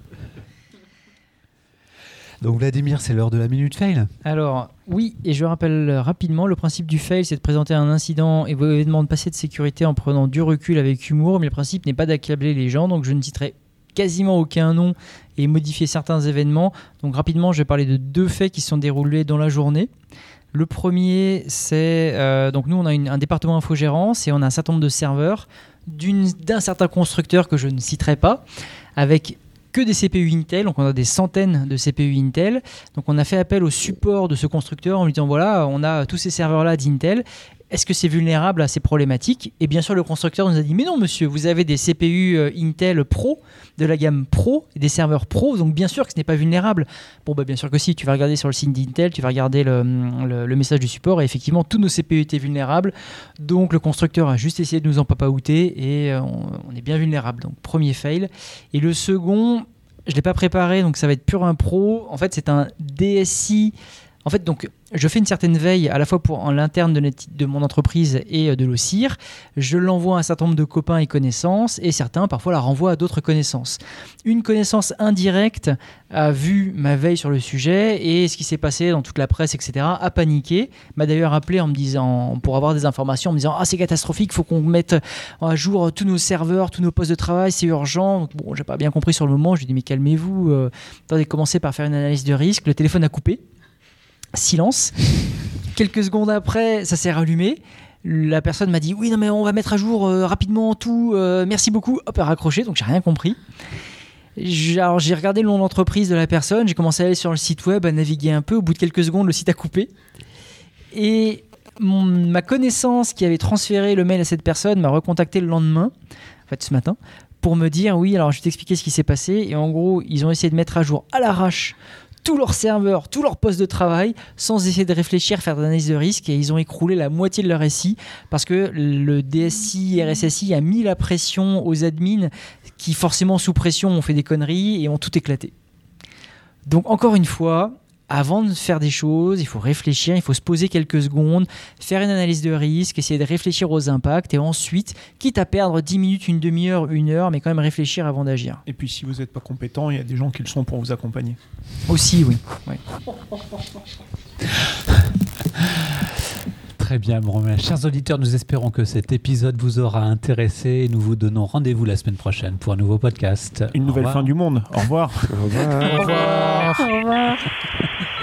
donc Vladimir, c'est l'heure de la minute fail. Alors oui, et je rappelle rapidement, le principe du fail, c'est de présenter un incident et événement de passer de sécurité en prenant du recul avec humour, mais le principe n'est pas d'accabler les gens, donc je ne citerai quasiment aucun nom et modifier certains événements. Donc rapidement, je vais parler de deux faits qui se sont déroulés dans la journée. Le premier, c'est euh, donc nous on a un département infogérance et on a un certain nombre de serveurs d'un certain constructeur que je ne citerai pas, avec que des CPU Intel, donc on a des centaines de CPU Intel. Donc on a fait appel au support de ce constructeur en lui disant voilà, on a tous ces serveurs-là d'Intel. Est-ce que c'est vulnérable à ces problématiques? Et bien sûr, le constructeur nous a dit mais non, monsieur, vous avez des CPU euh, Intel Pro de la gamme Pro, des serveurs Pro, donc bien sûr que ce n'est pas vulnérable. Bon, bah, bien sûr que si, tu vas regarder sur le site d'Intel, tu vas regarder le, message du support, et effectivement, tous nos CPU étaient vulnérables. Donc le constructeur a juste essayé de nous en papaouter, et euh, on, est bien vulnérable. Donc premier fail. Et le second, je ne l'ai pas préparé, donc ça va être pur impro. En fait, c'est un DSI. En fait, donc je fais une certaine veille à la fois pour en l'interne de, mon entreprise et euh, de l'OCIR. Je l'envoie à un certain nombre de copains et connaissances et certains parfois la renvoient à d'autres connaissances. Une connaissance indirecte a vu ma veille sur le sujet et ce qui s'est passé dans toute la presse, etc., a paniqué. M'a d'ailleurs appelé en me disant, pour avoir des informations, en me disant Ah, c'est catastrophique, faut qu'on mette à jour tous nos serveurs, tous nos postes de travail, c'est urgent. Donc, bon, j'ai pas bien compris sur le moment. Je lui ai dit Mais calmez-vous, euh, attendez, commencez par faire une analyse de risque. Le téléphone a coupé silence. Quelques secondes après, ça s'est rallumé. La personne m'a dit oui non mais on va mettre à jour euh, rapidement tout. Euh, merci beaucoup. Hop, raccroché. Donc j'ai rien compris. Alors j'ai regardé le nom d'entreprise de la personne. J'ai commencé à aller sur le site web, à naviguer un peu. Au bout de quelques secondes, le site a coupé. Et ma connaissance qui avait transféré le mail à cette personne m'a recontacté le lendemain, en fait ce matin, pour me dire oui alors je vais t'expliquer ce qui s'est passé. Et en gros ils ont essayé de mettre à jour à l'arrache tous leurs serveurs, tous leurs postes de travail, sans essayer de réfléchir, faire de l'analyse de risque, et ils ont écroulé la moitié de leur SI parce que le DSI, RSSI a mis la pression aux admins qui, forcément sous pression, ont fait des conneries et ont tout éclaté. Donc, encore une fois, avant de faire des choses, il faut réfléchir, il faut se poser quelques secondes, faire une analyse de risque, essayer de réfléchir aux impacts et ensuite, quitte à perdre 10 minutes, une demi-heure, une heure, mais quand même réfléchir avant d'agir. Et puis si vous n'êtes pas compétent, il y a des gens qui le sont pour vous accompagner. Aussi, oui. Très bien, bon, chers auditeurs, nous espérons que cet épisode vous aura intéressé et nous vous donnons rendez-vous la semaine prochaine pour un nouveau podcast. Une nouvelle fin du monde. Au revoir. Au revoir. Au revoir. Au revoir.